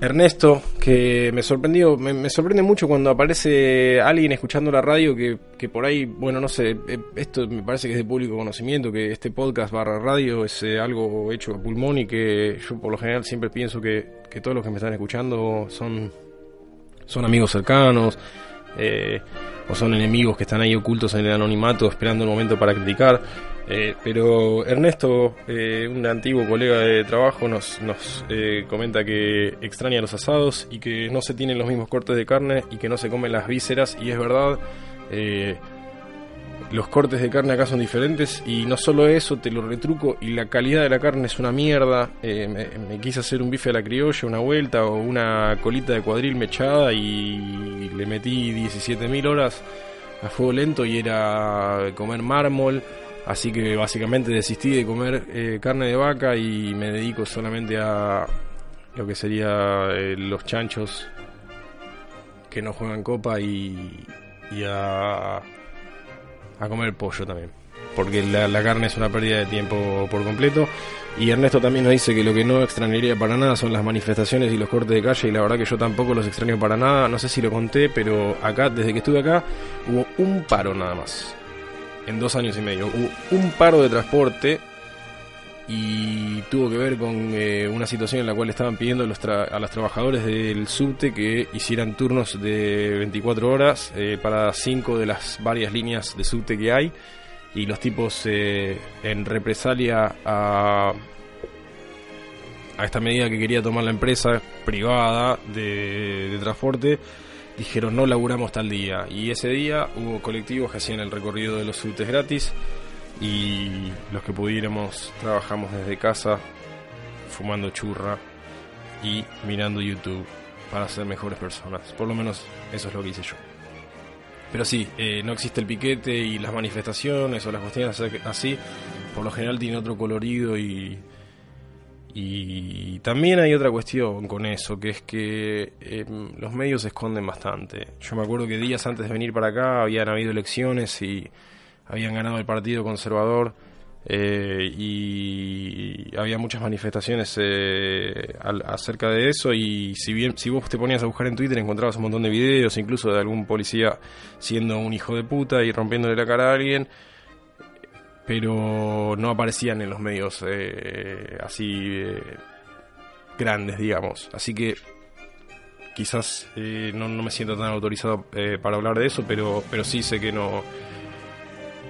Ernesto, que me sorprendió, me, sorprende mucho cuando aparece alguien escuchando la radio que, que por ahí, bueno, no sé, eh, esto me parece que es de público conocimiento, que este podcast barra radio es eh, algo hecho a pulmón y que yo por lo general siempre pienso que, que todos los que me están escuchando son, son amigos cercanos, eh, o son enemigos que están ahí ocultos en el anonimato esperando el momento para criticar. Eh, pero Ernesto, eh, un antiguo colega de trabajo, nos, nos eh, comenta que extraña los asados y que no se tienen los mismos cortes de carne y que no se comen las vísceras. Y es verdad, eh, los cortes de carne acá son diferentes y no solo eso, te lo retruco y la calidad de la carne es una mierda. Eh, me, me quise hacer un bife a la criolla, una vuelta o una colita de cuadril mechada y le metí 17.000 horas a fuego lento y era comer mármol. Así que básicamente desistí de comer eh, carne de vaca y me dedico solamente a lo que sería eh, los chanchos que no juegan copa y, y a, a comer pollo también. Porque la, la carne es una pérdida de tiempo por completo. Y Ernesto también nos dice que lo que no extrañaría para nada son las manifestaciones y los cortes de calle. Y la verdad que yo tampoco los extraño para nada. No sé si lo conté, pero acá, desde que estuve acá, hubo un paro nada más en dos años y medio. Hubo un paro de transporte y tuvo que ver con eh, una situación en la cual estaban pidiendo a los, tra- a los trabajadores del subte que hicieran turnos de 24 horas eh, para cinco de las varias líneas de subte que hay y los tipos eh, en represalia a a esta medida que quería tomar la empresa privada de, de transporte dijeron no laburamos tal día y ese día hubo colectivos que hacían el recorrido de los subtes gratis y los que pudiéramos trabajamos desde casa fumando churra y mirando YouTube para ser mejores personas. Por lo menos eso es lo que hice yo. Pero sí, eh, no existe el piquete y las manifestaciones o las cuestiones así, por lo general tiene otro colorido y, y también hay otra cuestión con eso, que es que eh, los medios se esconden bastante. Yo me acuerdo que días antes de venir para acá habían habido elecciones y habían ganado el Partido Conservador eh, y había muchas manifestaciones eh, al- acerca de eso y si bien si vos te ponías a buscar en Twitter encontrabas un montón de videos incluso de algún policía siendo un hijo de puta y rompiéndole la cara a alguien pero no aparecían en los medios eh, así eh, grandes, digamos. Así que quizás eh, no, no me siento tan autorizado eh, para hablar de eso, pero, pero sí sé que no,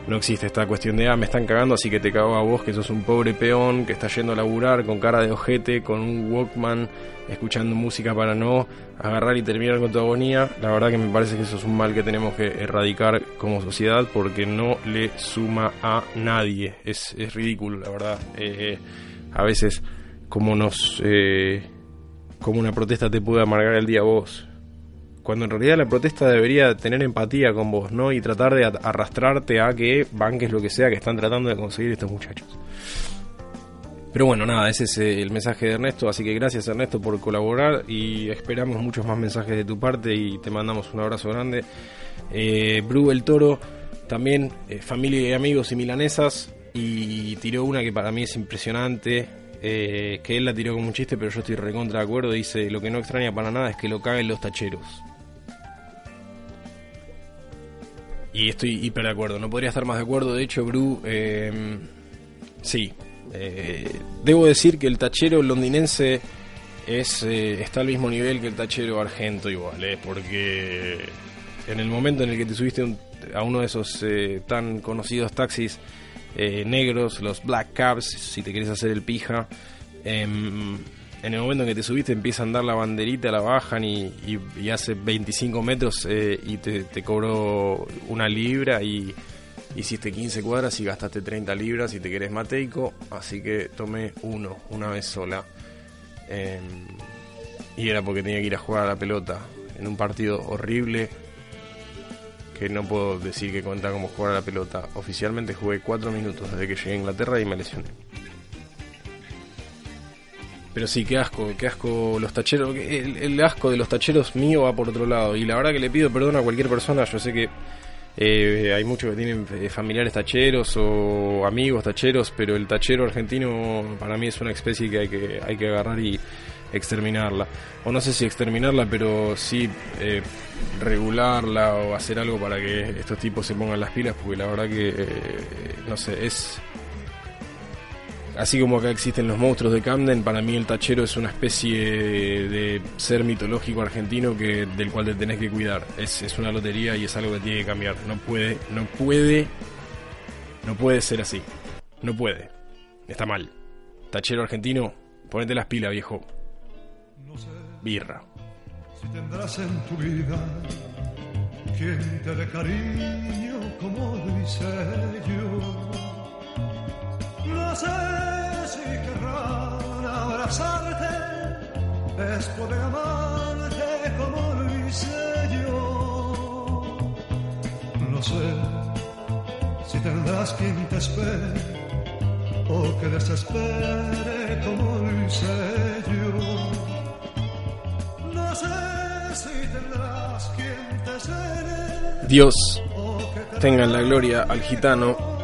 no existe esta cuestión de, ah, me están cagando, así que te cago a vos, que sos un pobre peón que está yendo a laburar con cara de ojete, con un Walkman, escuchando música para no agarrar y terminar con tu agonía. La verdad que me parece que eso es un mal que tenemos que erradicar como sociedad porque no le suma a nadie. Es, es ridículo, la verdad. Eh, a veces, como nos... Eh, como una protesta te puede amargar el día a vos cuando en realidad la protesta debería tener empatía con vos, ¿no? Y tratar de arrastrarte a que banques lo que sea que están tratando de conseguir estos muchachos. Pero bueno, nada, ese es eh, el mensaje de Ernesto, así que gracias Ernesto por colaborar y esperamos muchos más mensajes de tu parte y te mandamos un abrazo grande. Eh, Bru el Toro, también eh, familia y amigos y milanesas, y tiró una que para mí es impresionante, eh, que él la tiró como un chiste, pero yo estoy recontra de acuerdo, dice, lo que no extraña para nada es que lo caguen los tacheros. Y estoy hiper de acuerdo, no podría estar más de acuerdo, de hecho Bru, eh, sí, eh, debo decir que el tachero londinense es eh, está al mismo nivel que el tachero argento igual, eh, porque en el momento en el que te subiste a uno de esos eh, tan conocidos taxis eh, negros, los black cabs, si te quieres hacer el pija, em, en el momento en que te subiste empieza a andar la banderita, la bajan y, hace 25 metros eh, y te, te cobró una libra y hiciste 15 cuadras y gastaste 30 libras y te querés mateico, así que tomé uno, una vez sola. Em, y era porque tenía que ir a jugar a la pelota en un partido horrible que no puedo decir que cuenta como jugar a la pelota. Oficialmente jugué 4 minutos desde que llegué a Inglaterra y me lesioné. Pero sí, qué asco, qué asco los tacheros. El, el asco de los tacheros mío va por otro lado. Y la verdad que le pido perdón a cualquier persona. Yo sé que eh, hay muchos que tienen eh, familiares tacheros o amigos tacheros, pero el tachero argentino para mí es una especie que hay que, hay que agarrar y exterminarla. O no sé si exterminarla, pero sí eh, regularla o hacer algo para que estos tipos se pongan las pilas, porque la verdad que, eh, no sé, es... Así como acá existen los monstruos de Camden, para mí el tachero es una especie de ser mitológico argentino que del cual te tenés que cuidar. Es, es una lotería y es algo que tiene que cambiar. No puede, no puede, no puede ser así. No puede. Está mal. Tachero argentino, ponete las pilas, viejo. Birra. Si tendrás en tu vida quien te dé cariño como yo. No sé si querrán abrazarte después de amarte como lo hice yo. No sé si tendrás quien te espere o que desespere como lo hice yo. No sé si tendrás quien te cene Dios o que te tenga en la gloria al gitano.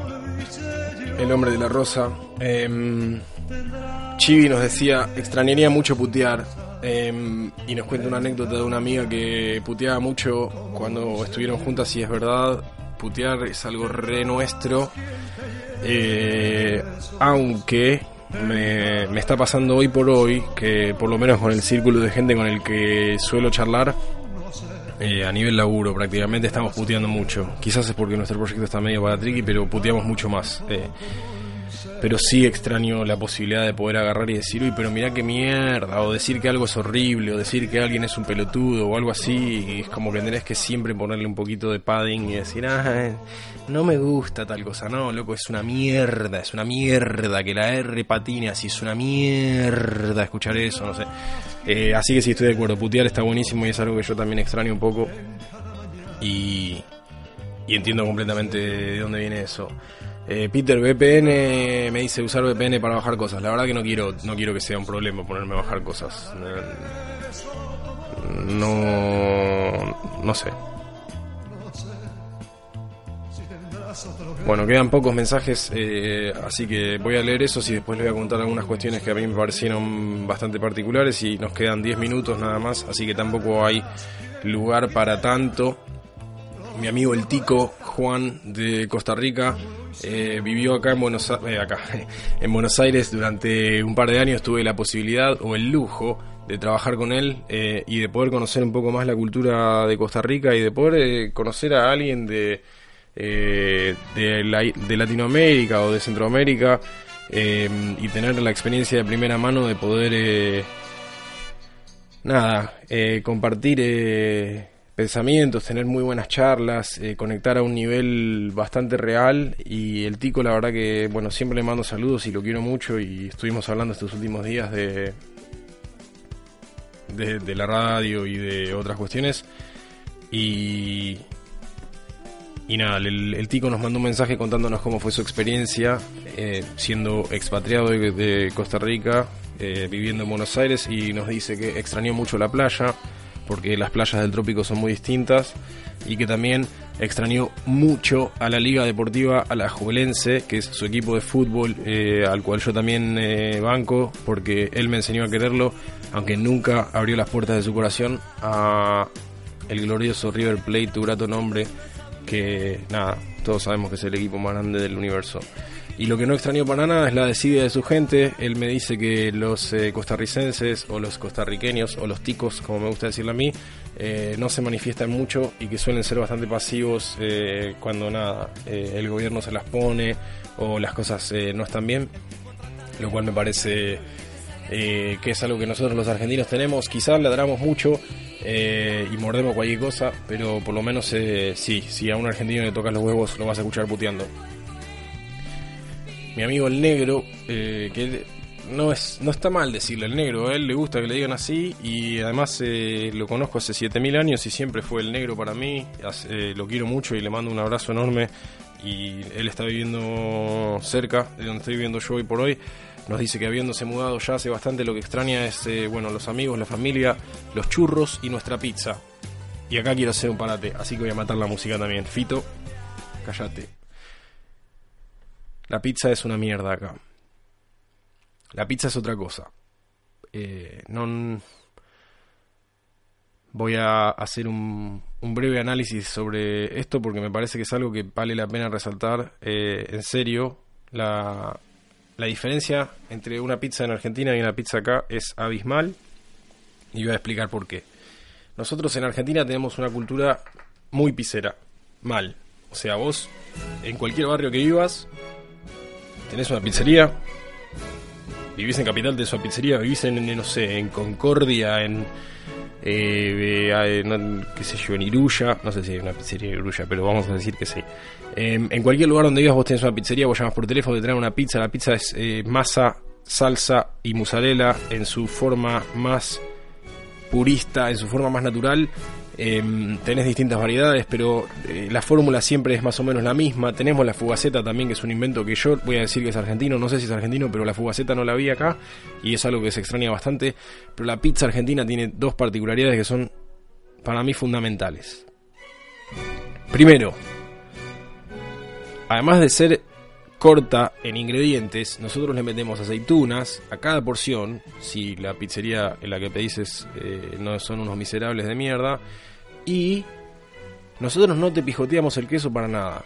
El hombre de la rosa. Em, Chivi nos decía, extrañaría mucho putear. em, y nos cuenta una anécdota de una amiga que puteaba mucho cuando estuvieron juntas y es verdad, putear es algo re nuestro. Eh, aunque me, me está pasando hoy por hoy, que por lo menos con el círculo de gente con el que suelo charlar, eh, a nivel laburo prácticamente estamos puteando mucho. Quizás es porque nuestro proyecto está medio para tricky, pero puteamos mucho más. Eh, pero sí extraño la posibilidad de poder agarrar y decir, uy, pero mirá qué mierda, o decir que algo es horrible, o decir que alguien es un pelotudo, o algo así, y es como que tenés que siempre ponerle un poquito de padding y decir, ah, no me gusta tal cosa, no, loco, es una mierda, es una mierda, que la R patine así, es una mierda escuchar eso, no sé. Eh, así que sí, estoy de acuerdo, putear está buenísimo y es algo que yo también extraño un poco, y, y entiendo completamente de dónde viene eso. Eh, Peter, VPN me dice usar VPN para bajar cosas. La verdad que no quiero, no quiero que sea un problema ponerme a bajar cosas. No, no sé. Bueno, quedan pocos mensajes, eh, así que voy a leer esos y después les voy a contar algunas cuestiones que a mí me parecieron bastante particulares y nos quedan 10 minutos nada más, así que tampoco hay lugar para tanto mi amigo el Tico Juan de Costa Rica eh, vivió acá en Buenos, eh, acá, en Buenos Aires durante un par de años. Tuve la posibilidad o el lujo de trabajar con él eh, y de poder conocer un poco más la cultura de Costa Rica y de poder conocer a alguien de, de, la- de Latinoamérica o de Centroamérica y tener la experiencia de primera mano de poder nada, compartir eh, pensamientos, tener muy buenas charlas, eh, conectar a un nivel bastante real. Y el tico la verdad que, bueno, siempre le mando saludos y lo quiero mucho. Y estuvimos hablando estos últimos días de, de, la radio y de otras cuestiones. Y, y nada, el, tico nos mandó un mensaje contándonos cómo fue su experiencia eh, siendo expatriado de, de Costa Rica, eh, viviendo en Buenos Aires y nos dice que extrañó mucho la playa porque las playas del trópico son muy distintas y que también extrañó mucho a la Liga Deportiva a la Juvelense, que es su equipo de fútbol eh, al cual yo también eh, banco porque él me enseñó a quererlo, aunque nunca abrió las puertas de su corazón a el glorioso River Plate, tu grato nombre, que nada, todos sabemos que es el equipo más grande del universo. Y lo que no extrañó para nada es la desidia de su gente. Él me dice que los eh, costarricenses o los costarriqueños o los ticos, como me gusta decirle a mí, eh, no se manifiestan mucho y que suelen ser bastante pasivos eh, cuando nada, eh, el gobierno se las pone o las cosas eh, no están bien. Lo cual me parece que es algo que nosotros los argentinos tenemos. Quizás ladramos mucho y mordemos cualquier cosa, pero por lo menos sí, si a un argentino le tocas los huevos lo vas a escuchar puteando. Mi amigo el negro, eh, que no es no está mal decirle el negro, a él le gusta que le digan así y además eh, lo conozco hace 7000 años y siempre fue el negro para mí, eh, lo quiero mucho y le mando un abrazo enorme y él está viviendo cerca de donde estoy viviendo yo hoy por hoy. Nos dice que habiéndose mudado ya hace bastante lo que extraña es eh, bueno los amigos, la familia, los churros y nuestra pizza. Y acá quiero hacer un parate, así que voy a matar la música también. Fito, cállate. La pizza es una mierda acá. La pizza es otra cosa. Eh, voy a hacer un, un breve análisis sobre esto porque me parece que es algo que vale la pena resaltar eh, en serio. La, la diferencia entre una pizza en Argentina y una pizza acá es abismal y voy a explicar por qué. Nosotros en Argentina tenemos una cultura muy pizzera, mal. O sea, vos en cualquier barrio que vivas tenés una pizzería, vivís en Capital, tenés una pizzería, vivís en, no sé, en Concordia, en, eh, eh, qué sé yo, en Iruya, no sé si hay una pizzería en Iruya, pero vamos a decir que sí. Eh, en cualquier lugar donde vivas vos tenés una pizzería, vos llamas por teléfono, te traen una pizza, la pizza es eh, masa, salsa y mozzarella en su forma más purista, en su forma más natural. Eh, tenés distintas variedades, pero eh, la fórmula siempre es más o menos la misma. Tenemos la fugaceta también, que es un invento que yo voy a decir que es argentino, no sé si es argentino, pero la fugaceta no la vi acá y es algo que se extraña bastante. Pero la pizza argentina tiene dos particularidades que son para mí fundamentales. Primero, además de ser corta en ingredientes, nosotros le metemos aceitunas a cada porción. Si la pizzería en la que pedís es, eh, no son unos miserables de mierda. Y nosotros no te pijoteamos el queso para nada.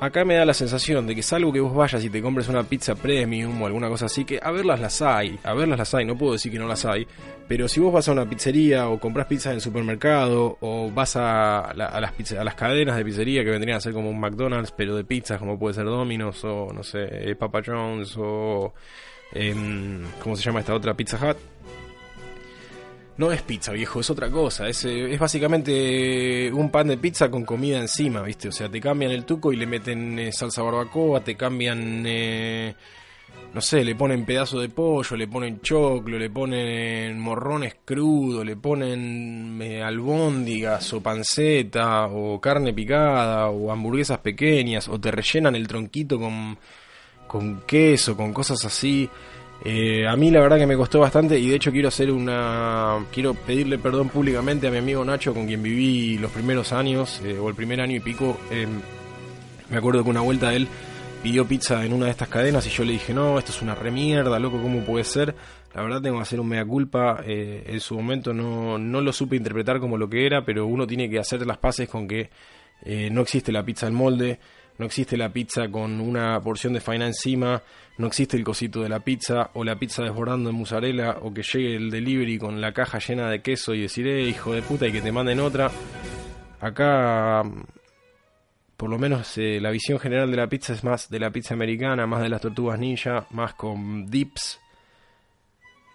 Acá me da la sensación de que salvo que vos vayas y te compres una pizza premium o alguna cosa así, que a verlas las hay, a verlas las hay, no puedo decir que no las hay, pero si vos vas a una pizzería o compras pizza en el supermercado o vas a, la- a las, pizza- a las cadenas de pizzería que vendrían a ser como un McDonald's, pero de pizzas como puede ser Domino's o no sé, Papa John's o... em, ¿Cómo se llama esta otra? Pizza Hut. No es pizza, viejo, es otra cosa. Es, eh, es básicamente un pan de pizza con comida encima, ¿viste? O sea, te cambian el tuco y le meten eh, salsa barbacoa, te cambian, eh, no sé, le ponen pedazo de pollo, le ponen choclo, le ponen morrones crudos, le ponen eh, albóndigas o panceta o carne picada o hamburguesas pequeñas o te rellenan el tronquito con, con queso, con cosas así. Eh, a mí la verdad que me costó bastante y de hecho quiero hacer una quiero pedirle perdón públicamente a mi amigo Nacho con quien viví los primeros años eh, o el primer año y pico. Eh, me acuerdo que una vuelta él pidió pizza en una de estas cadenas y yo le dije no esto es una remierda loco cómo puede ser la verdad tengo que hacer un mea culpa eh, en su momento. No, no lo supe interpretar como lo que era pero uno tiene que hacer las paces con que eh, no existe la pizza en molde no existe la pizza con una porción de faina encima, no existe el cosito de la pizza, o la pizza desbordando en mozzarella, o que llegue el delivery con la caja llena de queso y decir, eh, hijo de puta, y que te manden otra. Acá, por lo menos, eh, la visión general de la pizza es más de la pizza americana, más de las tortugas ninja, más con dips.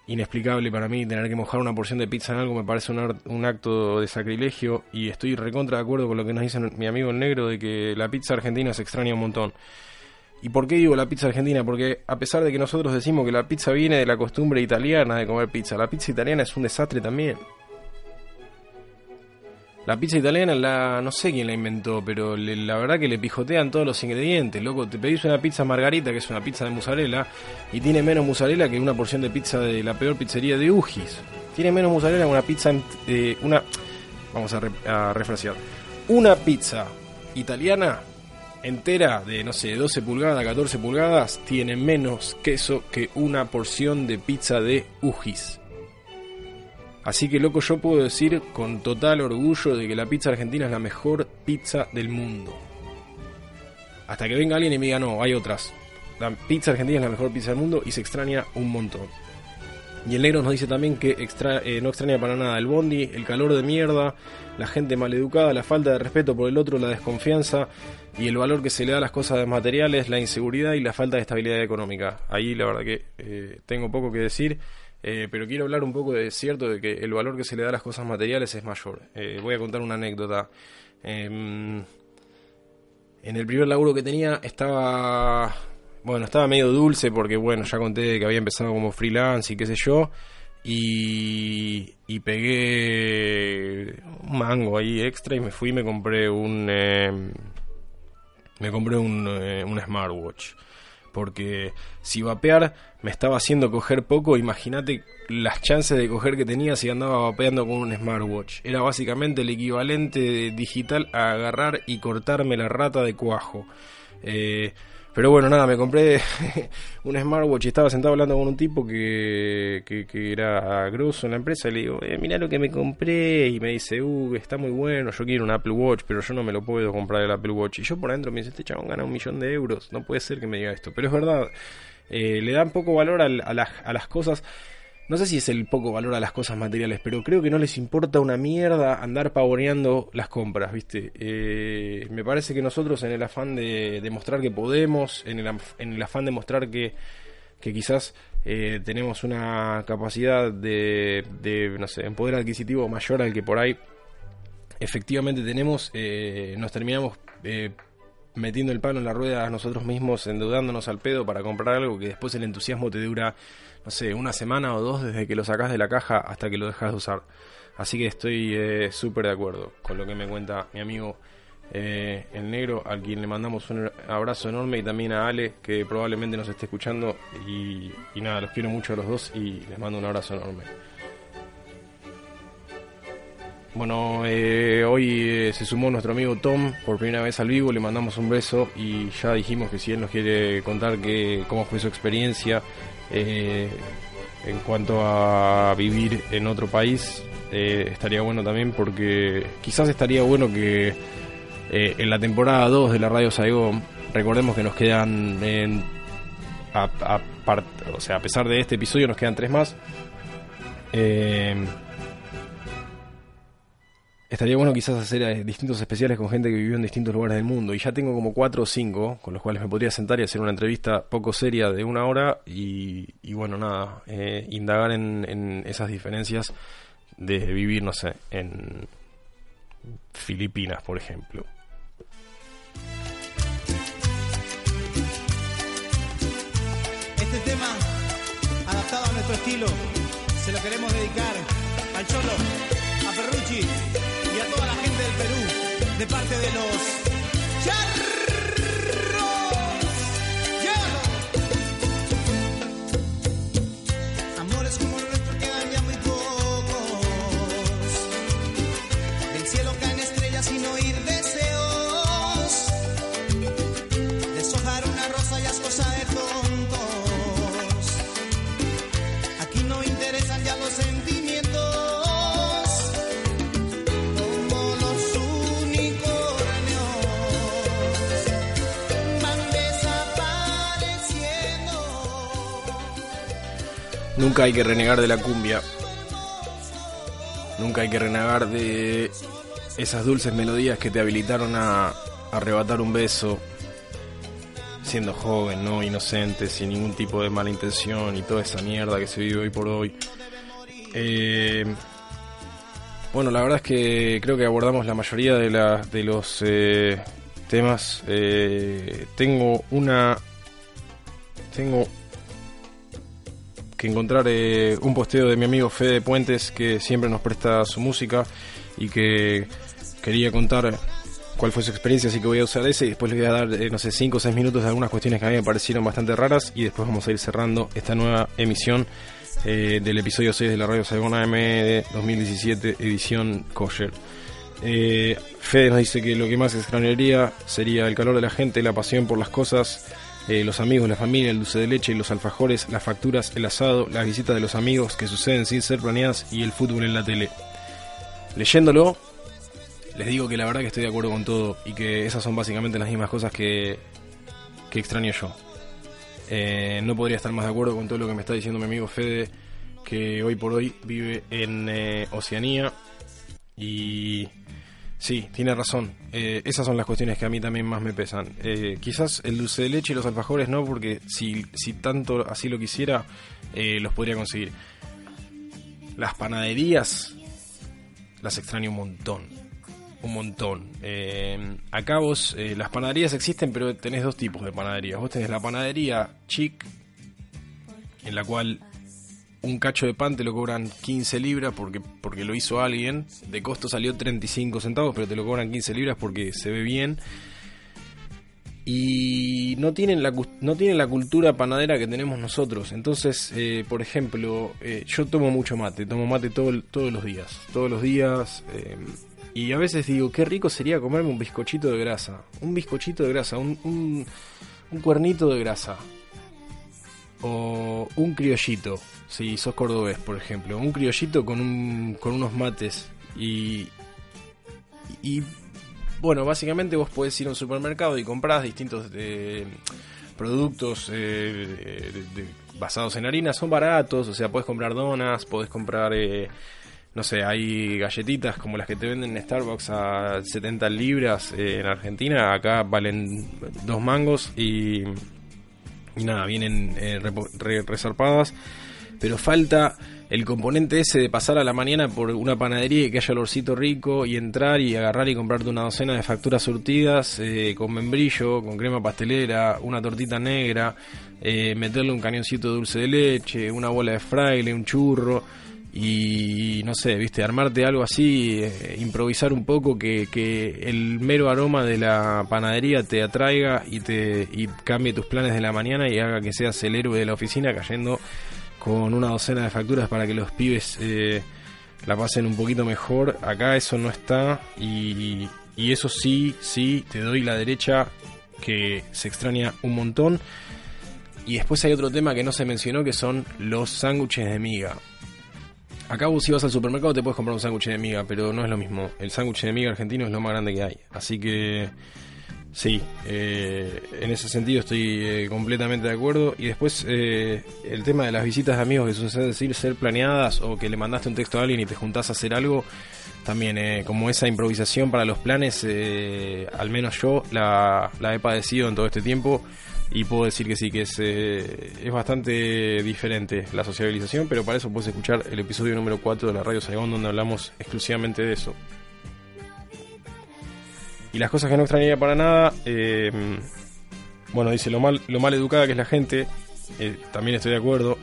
Inexplicable para mí tener que mojar una porción de pizza en algo me parece un, un acto de sacrilegio y estoy recontra de acuerdo con lo que nos dice mi amigo el negro de que la pizza argentina se extraña un montón. ¿Y por qué digo la pizza argentina? Porque a pesar de que nosotros decimos que la pizza viene de la costumbre italiana de comer pizza, la pizza italiana es un desastre también. La pizza italiana, la no sé quién la inventó, pero le- la verdad que le pijotean todos los ingredientes. Loco, te pedís una pizza margarita, que es una pizza de mozzarella, y tiene menos mozzarella que una porción de pizza de la peor pizzería de Ugis. Tiene menos mozzarella que una pizza... eh, una Vamos a, re- a refrasear. Una pizza italiana entera de, no sé, 12 pulgadas, 14 pulgadas, tiene menos queso que una porción de pizza de Ugis. Así que loco, yo puedo decir con total orgullo de que la pizza argentina es la mejor pizza del mundo. Hasta que venga alguien y me diga, no, hay otras. La pizza argentina es la mejor pizza del mundo y se extraña un montón. Y el negro nos dice también que extra- eh, no extraña para nada el bondi, el calor de mierda, la gente maleducada, la falta de respeto por el otro, la desconfianza y el valor que se le da a las cosas materiales, la inseguridad y la falta de estabilidad económica. Ahí la verdad que eh, tengo poco que decir, eh, pero quiero hablar un poco de cierto de que el valor que se le da a las cosas materiales es mayor. Eh, voy a contar una anécdota. Em, en el primer laburo que tenía estaba bueno, estaba medio dulce porque, bueno, ya conté que había empezado como freelance y qué sé yo. Y, y pegué un mango ahí extra y me fui y me compré un... eh, me compré un, eh, un smartwatch. Porque si vapear me estaba haciendo coger poco, imagínate las chances de coger que tenía si andaba vapeando con un smartwatch. Era básicamente el equivalente digital a agarrar y cortarme la rata de cuajo. Eh, pero bueno, nada, me compré un smartwatch y estaba sentado hablando con un tipo que, que, que era grosso en la empresa. Y le digo, eh, mira lo que me compré. Y me dice, uh, está muy bueno, yo quiero un Apple Watch, pero yo no me lo puedo comprar el Apple Watch. Y yo por dentro me dice, este chabón gana un millón de euros. No puede ser que me diga esto. Pero es verdad, eh, le dan poco valor al- a, las, a las cosas. No sé si es el poco valor a las cosas materiales, pero creo que no les importa una mierda andar pavoneando las compras, ¿viste? Eh, me parece que nosotros en el afán de demostrar que podemos, en el, en el afán de mostrar que, que quizás eh, tenemos una capacidad de, de, no sé, poder adquisitivo mayor al que por ahí efectivamente tenemos, eh, nos terminamos metiendo el palo en la rueda a nosotros mismos, endeudándonos al pedo para comprar algo que después el entusiasmo te dura, no sé, una semana o dos desde que lo sacás de la caja hasta que lo dejas de usar. Así que estoy eh, súper de acuerdo con lo que me cuenta mi amigo eh, el negro, al quien le mandamos un abrazo enorme y también a Ale, que probablemente nos esté escuchando. Y, y nada, los quiero mucho a los dos y les mando un abrazo enorme. Bueno, eh, hoy eh, se sumó nuestro amigo Tom por primera vez al vivo, le mandamos un beso y ya dijimos que si él nos quiere contar que, cómo fue su experiencia eh, en cuanto a vivir en otro país, eh, estaría bueno también porque quizás estaría bueno que eh, en la temporada 2 de la Radio Saigón, recordemos que nos quedan, en, a, a o sea, a pesar de este episodio nos quedan tres más. Estaría bueno quizás hacer eh, distintos especiales con gente que vivió en distintos lugares del mundo. Y ya tengo como cuatro o cinco con los cuales me podría sentar y hacer una entrevista poco seria de una hora. Y, bueno, nada, eh, indagar en, en esas diferencias de vivir, no sé, en Filipinas, por ejemplo. Este tema, adaptado a nuestro estilo, se lo queremos dedicar al Cholo, a Ferrucci y a toda la gente del Perú, de parte de los. Nunca hay que renegar de la cumbia. Nunca hay que renegar de esas dulces melodías que te habilitaron a arrebatar un beso siendo joven, ¿no? Inocente, sin ningún tipo de mala intención y toda esa mierda que se vive hoy por hoy. Eh, bueno, la verdad es que creo que abordamos la mayoría de, los eh, temas. Eh, tengo una... Tengo que encontrar eh, un posteo de mi amigo Fede Puentes, que siempre nos presta su música y que quería contar cuál fue su experiencia, así que voy a usar ese y después les voy a dar, eh, no sé, 5 o 6 minutos de algunas cuestiones que a mí me parecieron bastante raras y después vamos a ir cerrando esta nueva emisión eh, del episodio 6 de la Radio Saigon AM de 2017, edición Kosher. Eh, Fede nos dice que lo que más extrañaría sería el calor de la gente, la pasión por las cosas, eh, los amigos, la familia, el dulce de leche y los alfajores, las facturas, el asado, las visitas de los amigos que suceden sin ser planeadas y el fútbol en la tele. Leyéndolo, les digo que la verdad que estoy de acuerdo con todo y que esas son básicamente las mismas cosas que, que extraño yo. Eh, no podría estar más de acuerdo con todo lo que me está diciendo mi amigo Fede, que hoy por hoy vive en eh, Oceanía y sí, tiene razón. Eh, esas son las cuestiones que a mí también más me pesan. Eh, quizás el dulce de leche y los alfajores no, porque si, si tanto así lo quisiera, eh, los podría conseguir. Las panaderías las extraño un montón. Un montón. Eh, acá vos, eh, las panaderías existen, pero tenés dos tipos de panaderías. Vos tenés la panadería chic, en la cual un cacho de pan te lo cobran 15 libras porque, porque lo hizo alguien. De costo salió 35 centavos, pero te lo cobran 15 libras porque se ve bien. Y no tienen la, no tienen la cultura panadera que tenemos nosotros. Entonces, eh, por ejemplo, eh, yo tomo mucho mate, tomo mate todos los días. Todos los días. eh, y a veces digo, qué rico sería comerme un bizcochito de grasa. Un bizcochito de grasa, un, un cuernito de grasa o un criollito, si sos cordobés, por ejemplo, un criollito con un, con unos mates y y bueno, básicamente vos podés ir a un supermercado y comprás distintos eh, productos eh, basados en harina, son baratos, o sea, podés comprar donas, podés comprar eh, no sé, hay galletitas como las que te venden en Starbucks a 70 libras en Argentina, acá valen dos mangos y y nada, vienen eh, re- resarpadas. Pero falta el componente ese de pasar a la mañana por una panadería y que haya olorcito rico y entrar y agarrar y comprarte una docena de facturas surtidas eh, con membrillo, con crema pastelera, una tortita negra, eh, meterle un cañoncito de dulce de leche, una bola de fraile, un churro y no sé, viste, armarte algo así, eh, improvisar un poco que, que el mero aroma de la panadería te atraiga y te y cambie tus planes de la mañana y haga que seas el héroe de la oficina cayendo con una docena de facturas para que los pibes eh, la pasen un poquito mejor. Acá eso no está y, y eso sí, sí, te doy la derecha que se extraña un montón. Y después hay otro tema que no se mencionó que son los sándwiches de miga. Acá vos si vas al supermercado te puedes comprar un sándwich de miga, pero no es lo mismo. El sándwich de miga argentino es lo más grande que hay. Así que sí, eh, en ese sentido estoy eh, completamente de acuerdo. Y después eh, el tema de las visitas de amigos que suelen decir ser planeadas o que le mandaste un texto a alguien y te juntás a hacer algo. También eh, como esa improvisación para los planes, eh, al menos yo la, la he padecido en todo este tiempo y puedo decir que sí, que es, eh, es bastante diferente la sociabilización, pero para eso puedes escuchar el episodio número 4 de la Radio Saigón donde hablamos exclusivamente de eso. Y las cosas que no extrañaría para nada, eh, bueno, dice lo mal, lo mal educada que es la gente, eh, también estoy de acuerdo.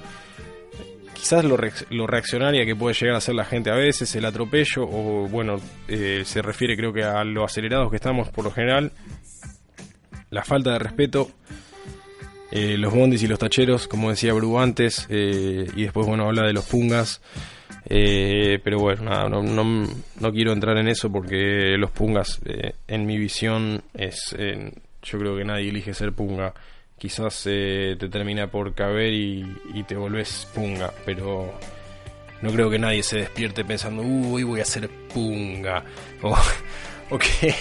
Quizás lo, reac- lo reaccionaria que puede llegar a ser la gente a veces, el atropello, o bueno, se refiere creo que a lo acelerados que estamos por lo general, la falta de respeto, eh, los bondis y los tacheros, como decía Bru antes, eh, y después, bueno, habla de los pungas. eh, pero bueno, nada, no, no, no quiero entrar en eso porque los pungas, en mi visión, es. yo creo que nadie elige ser punga. Quizás te termina por caber y, y te volvés punga, pero no creo que nadie se despierte pensando, "Uh, hoy voy a ser punga. O, o que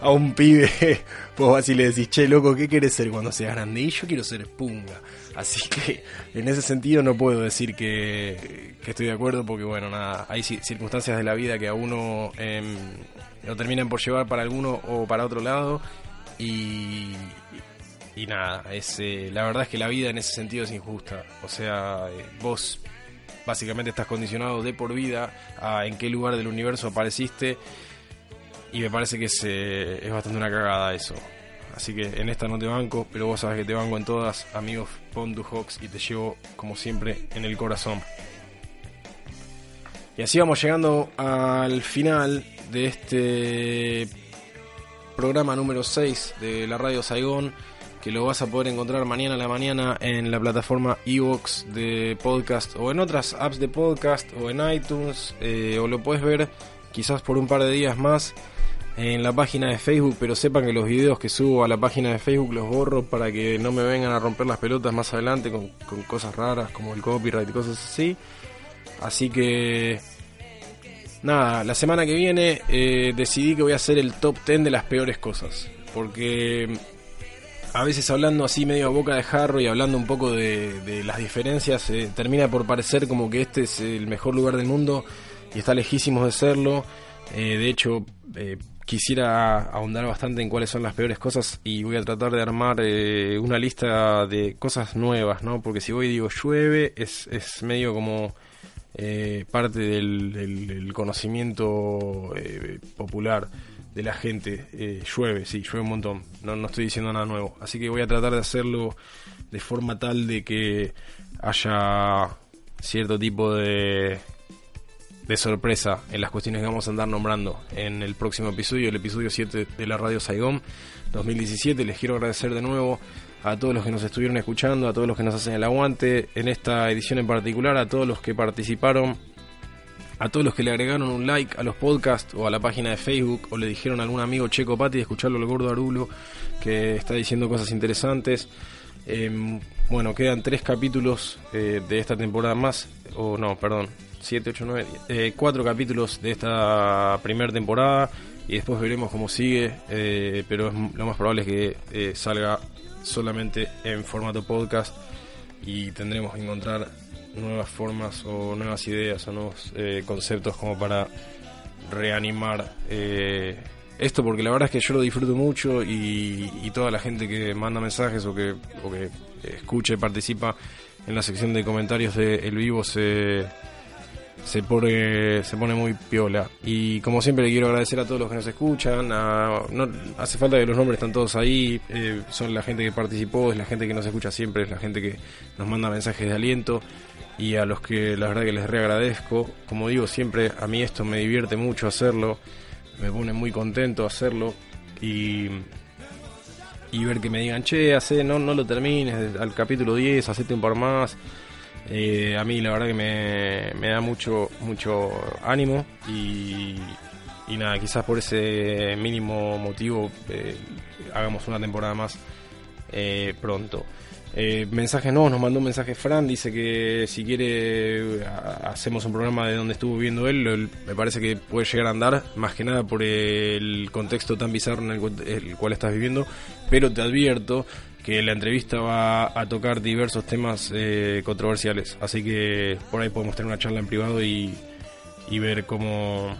a un pibe vos vas y le decís, che, loco, ¿qué querés ser cuando seas grande? Y yo quiero ser punga. Así que en ese sentido no puedo decir que, estoy de acuerdo porque, bueno, nada, hay ci- circunstancias de la vida que a uno em, lo terminan por llevar para alguno o para otro lado y, y nada, es, eh, la verdad es que la vida en ese sentido es injusta. O sea, eh, vos básicamente estás condicionado de por vida a en qué lugar del universo apareciste y me parece que es, es bastante una cagada eso. Así que en esta no te banco, pero vos sabes que te banco en todas, amigos, pon tu Hawks y te llevo como siempre en el corazón. Y así vamos llegando al final de este programa número 6 de la Radio Saigón, que lo vas a poder encontrar mañana a la mañana en la plataforma Evox de podcast o en otras apps de podcast o en iTunes, eh, o lo puedes ver quizás por un par de días más en la página de Facebook, pero sepan que los videos que subo a la página de Facebook los borro para que no me vengan a romper las pelotas más adelante con, cosas raras como el copyright y cosas así. Así que nada, la semana que viene eh, decidí que voy a hacer el top 10 de las peores cosas. Porque a veces hablando así medio a boca de jarro y hablando un poco de, de las diferencias, eh, termina por parecer como que este es el mejor lugar del mundo y está lejísimos de serlo. Eh, de hecho, eh, quisiera ahondar bastante en cuáles son las peores cosas y voy a tratar de armar eh, una lista de cosas nuevas, ¿no? Porque si voy y digo llueve, es, es medio como parte del, del- conocimiento popular de la gente. Llueve, sí, llueve un montón. No, no estoy diciendo nada nuevo. Así que voy a tratar de hacerlo de forma tal de que haya cierto tipo de de sorpresa en las cuestiones que vamos a andar nombrando en el próximo episodio, el episodio 7 de la Radio Saigón 2017. Les quiero agradecer de nuevo a todos los que nos estuvieron escuchando, a todos los que nos hacen el aguante en esta edición en particular, a todos los que participaron, a todos los que le agregaron un like a los podcasts o a la página de Facebook o le dijeron a algún amigo Checo Pati de escucharlo al gordo Arulo que está diciendo cosas interesantes. Em, bueno, quedan tres capítulos eh, de esta temporada más, o no, perdón, 7, 8, 9, eh, cuatro capítulos de esta primera temporada y después veremos cómo sigue, eh, pero es, lo más probable es que eh, salga solamente en formato podcast y tendremos que encontrar nuevas formas o nuevas ideas o nuevos conceptos como para reanimar esto porque la verdad es que yo lo disfruto mucho y, y toda la gente que manda mensajes o que, o que escucha y participa en la sección de comentarios de El Vivo se, se pone se pone muy piola. Y como siempre quiero agradecer a todos los que nos escuchan a- no hace falta que los nombres están todos ahí eh, son la gente que participó es la gente que nos escucha siempre es la gente que nos manda mensajes de aliento y a los que la verdad que les reagradezco. Como digo siempre a mí esto me divierte mucho hacerlo me pone muy contento hacerlo y y ver que me digan, che, hace, no, no lo termines, al capítulo 10, hacete un par más. Eh, a mí la verdad que me, me da mucho, mucho ánimo y, y nada, quizás por ese mínimo motivo eh, hagamos una temporada más eh, pronto. Eh, mensajes nuevos, nos mandó un mensaje Fran, dice que si quiere a- hacemos un programa de donde estuvo viviendo él, me parece que puede llegar a andar, más que nada por el contexto tan bizarro en el cual estás viviendo, pero te advierto que la entrevista va a tocar diversos temas eh, controversiales, así que por ahí podemos tener una charla en privado y, y ver cómo,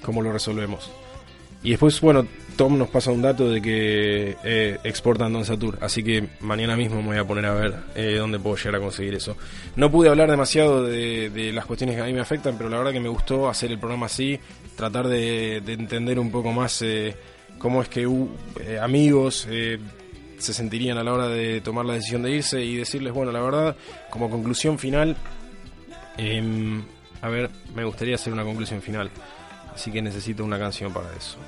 cómo lo resolvemos. Y después, bueno, Tom nos pasa un dato de que eh, exportan Don Satur, así que mañana mismo me voy a poner a ver eh, dónde puedo llegar a conseguir eso. No pude hablar demasiado de, de las cuestiones que a mí me afectan, pero la verdad que me gustó hacer el programa así, tratar de, de entender un poco más eh, cómo es que uh, eh, amigos eh, se sentirían a la hora de tomar la decisión de irse y decirles, bueno, la verdad, como conclusión final, em, a ver, me gustaría hacer una conclusión final. Así que necesito una canción para eso.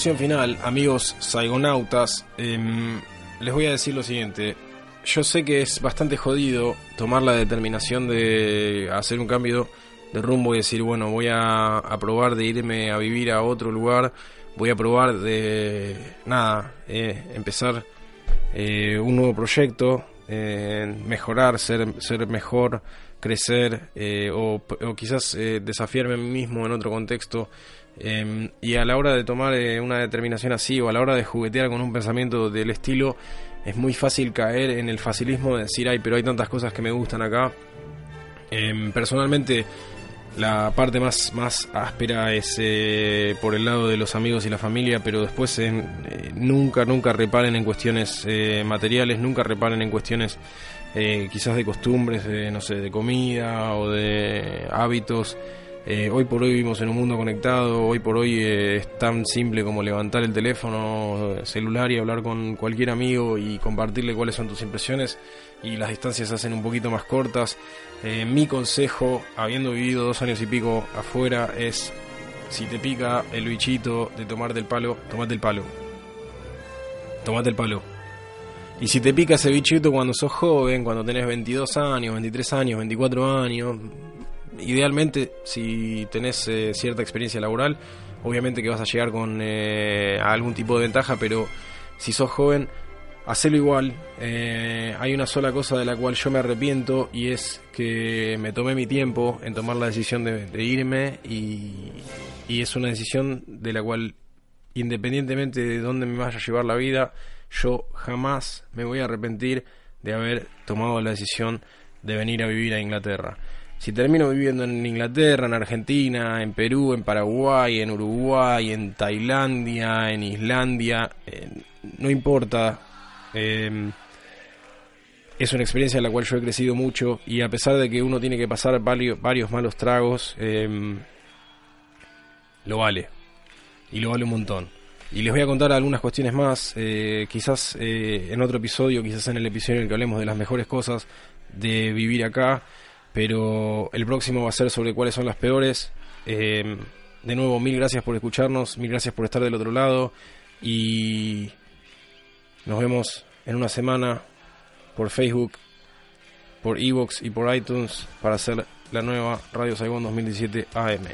Final, amigos saigonautas, em, les voy a decir lo siguiente. Yo sé que es bastante jodido tomar la determinación de hacer un cambio de rumbo y decir, bueno, voy a, probar de irme a vivir a otro lugar, voy a probar de, nada, eh, empezar eh, un nuevo proyecto, eh, mejorar, ser, ser mejor, crecer o, o quizás desafiarme a mí mismo en otro contexto. Eh, y a la hora de tomar eh, una determinación así o a la hora de juguetear con un pensamiento del estilo, es muy fácil caer en el facilismo de decir, ay, pero hay tantas cosas que me gustan acá. Em, personalmente, la parte más, más áspera es eh, por el lado de los amigos y la familia, pero después eh, nunca, nunca reparen en cuestiones materiales, nunca reparen en cuestiones quizás de costumbres, de, no sé, de comida o de hábitos. Eh, hoy por hoy vivimos en un mundo conectado, hoy por hoy eh, es tan simple como levantar el teléfono celular y hablar con cualquier amigo y compartirle cuáles son tus impresiones y las distancias se hacen un poquito más cortas. Eh, mi consejo, habiendo vivido dos años y pico afuera, es si te pica el bichito de tomarte el palo, tomate el palo. Tomate el palo. Y si te pica ese bichito cuando sos joven, cuando tenés 22 años, 23 años, 24 años, idealmente si tenés eh, cierta experiencia laboral, obviamente que vas a llegar con eh, algún tipo de ventaja, pero si sos joven, hacelo igual. Eh, hay una sola cosa de la cual yo me arrepiento y es que me tomé mi tiempo en tomar la decisión de, de irme y, y es una decisión de la cual independientemente de dónde me vaya a llevar la vida, yo jamás me voy a arrepentir de haber tomado la decisión de venir a vivir a Inglaterra. Si termino viviendo en Inglaterra, en Argentina, en Perú, en Paraguay, en Uruguay, en Tailandia, en Islandia, eh, no importa. eh, es una experiencia en la cual yo he crecido mucho y a pesar de que uno tiene que pasar varios, varios malos tragos, eh, lo vale. Y lo vale un montón. Y les voy a contar algunas cuestiones más, eh, quizás eh, en otro episodio, quizás en el episodio en el que hablemos de las mejores cosas de vivir acá, pero el próximo va a ser sobre cuáles son las peores. Em, de nuevo, mil gracias por escucharnos, mil gracias por estar del otro lado y nos vemos en una semana por Facebook, por Evox y por iTunes para hacer la nueva Radio Saigón 2017 AM.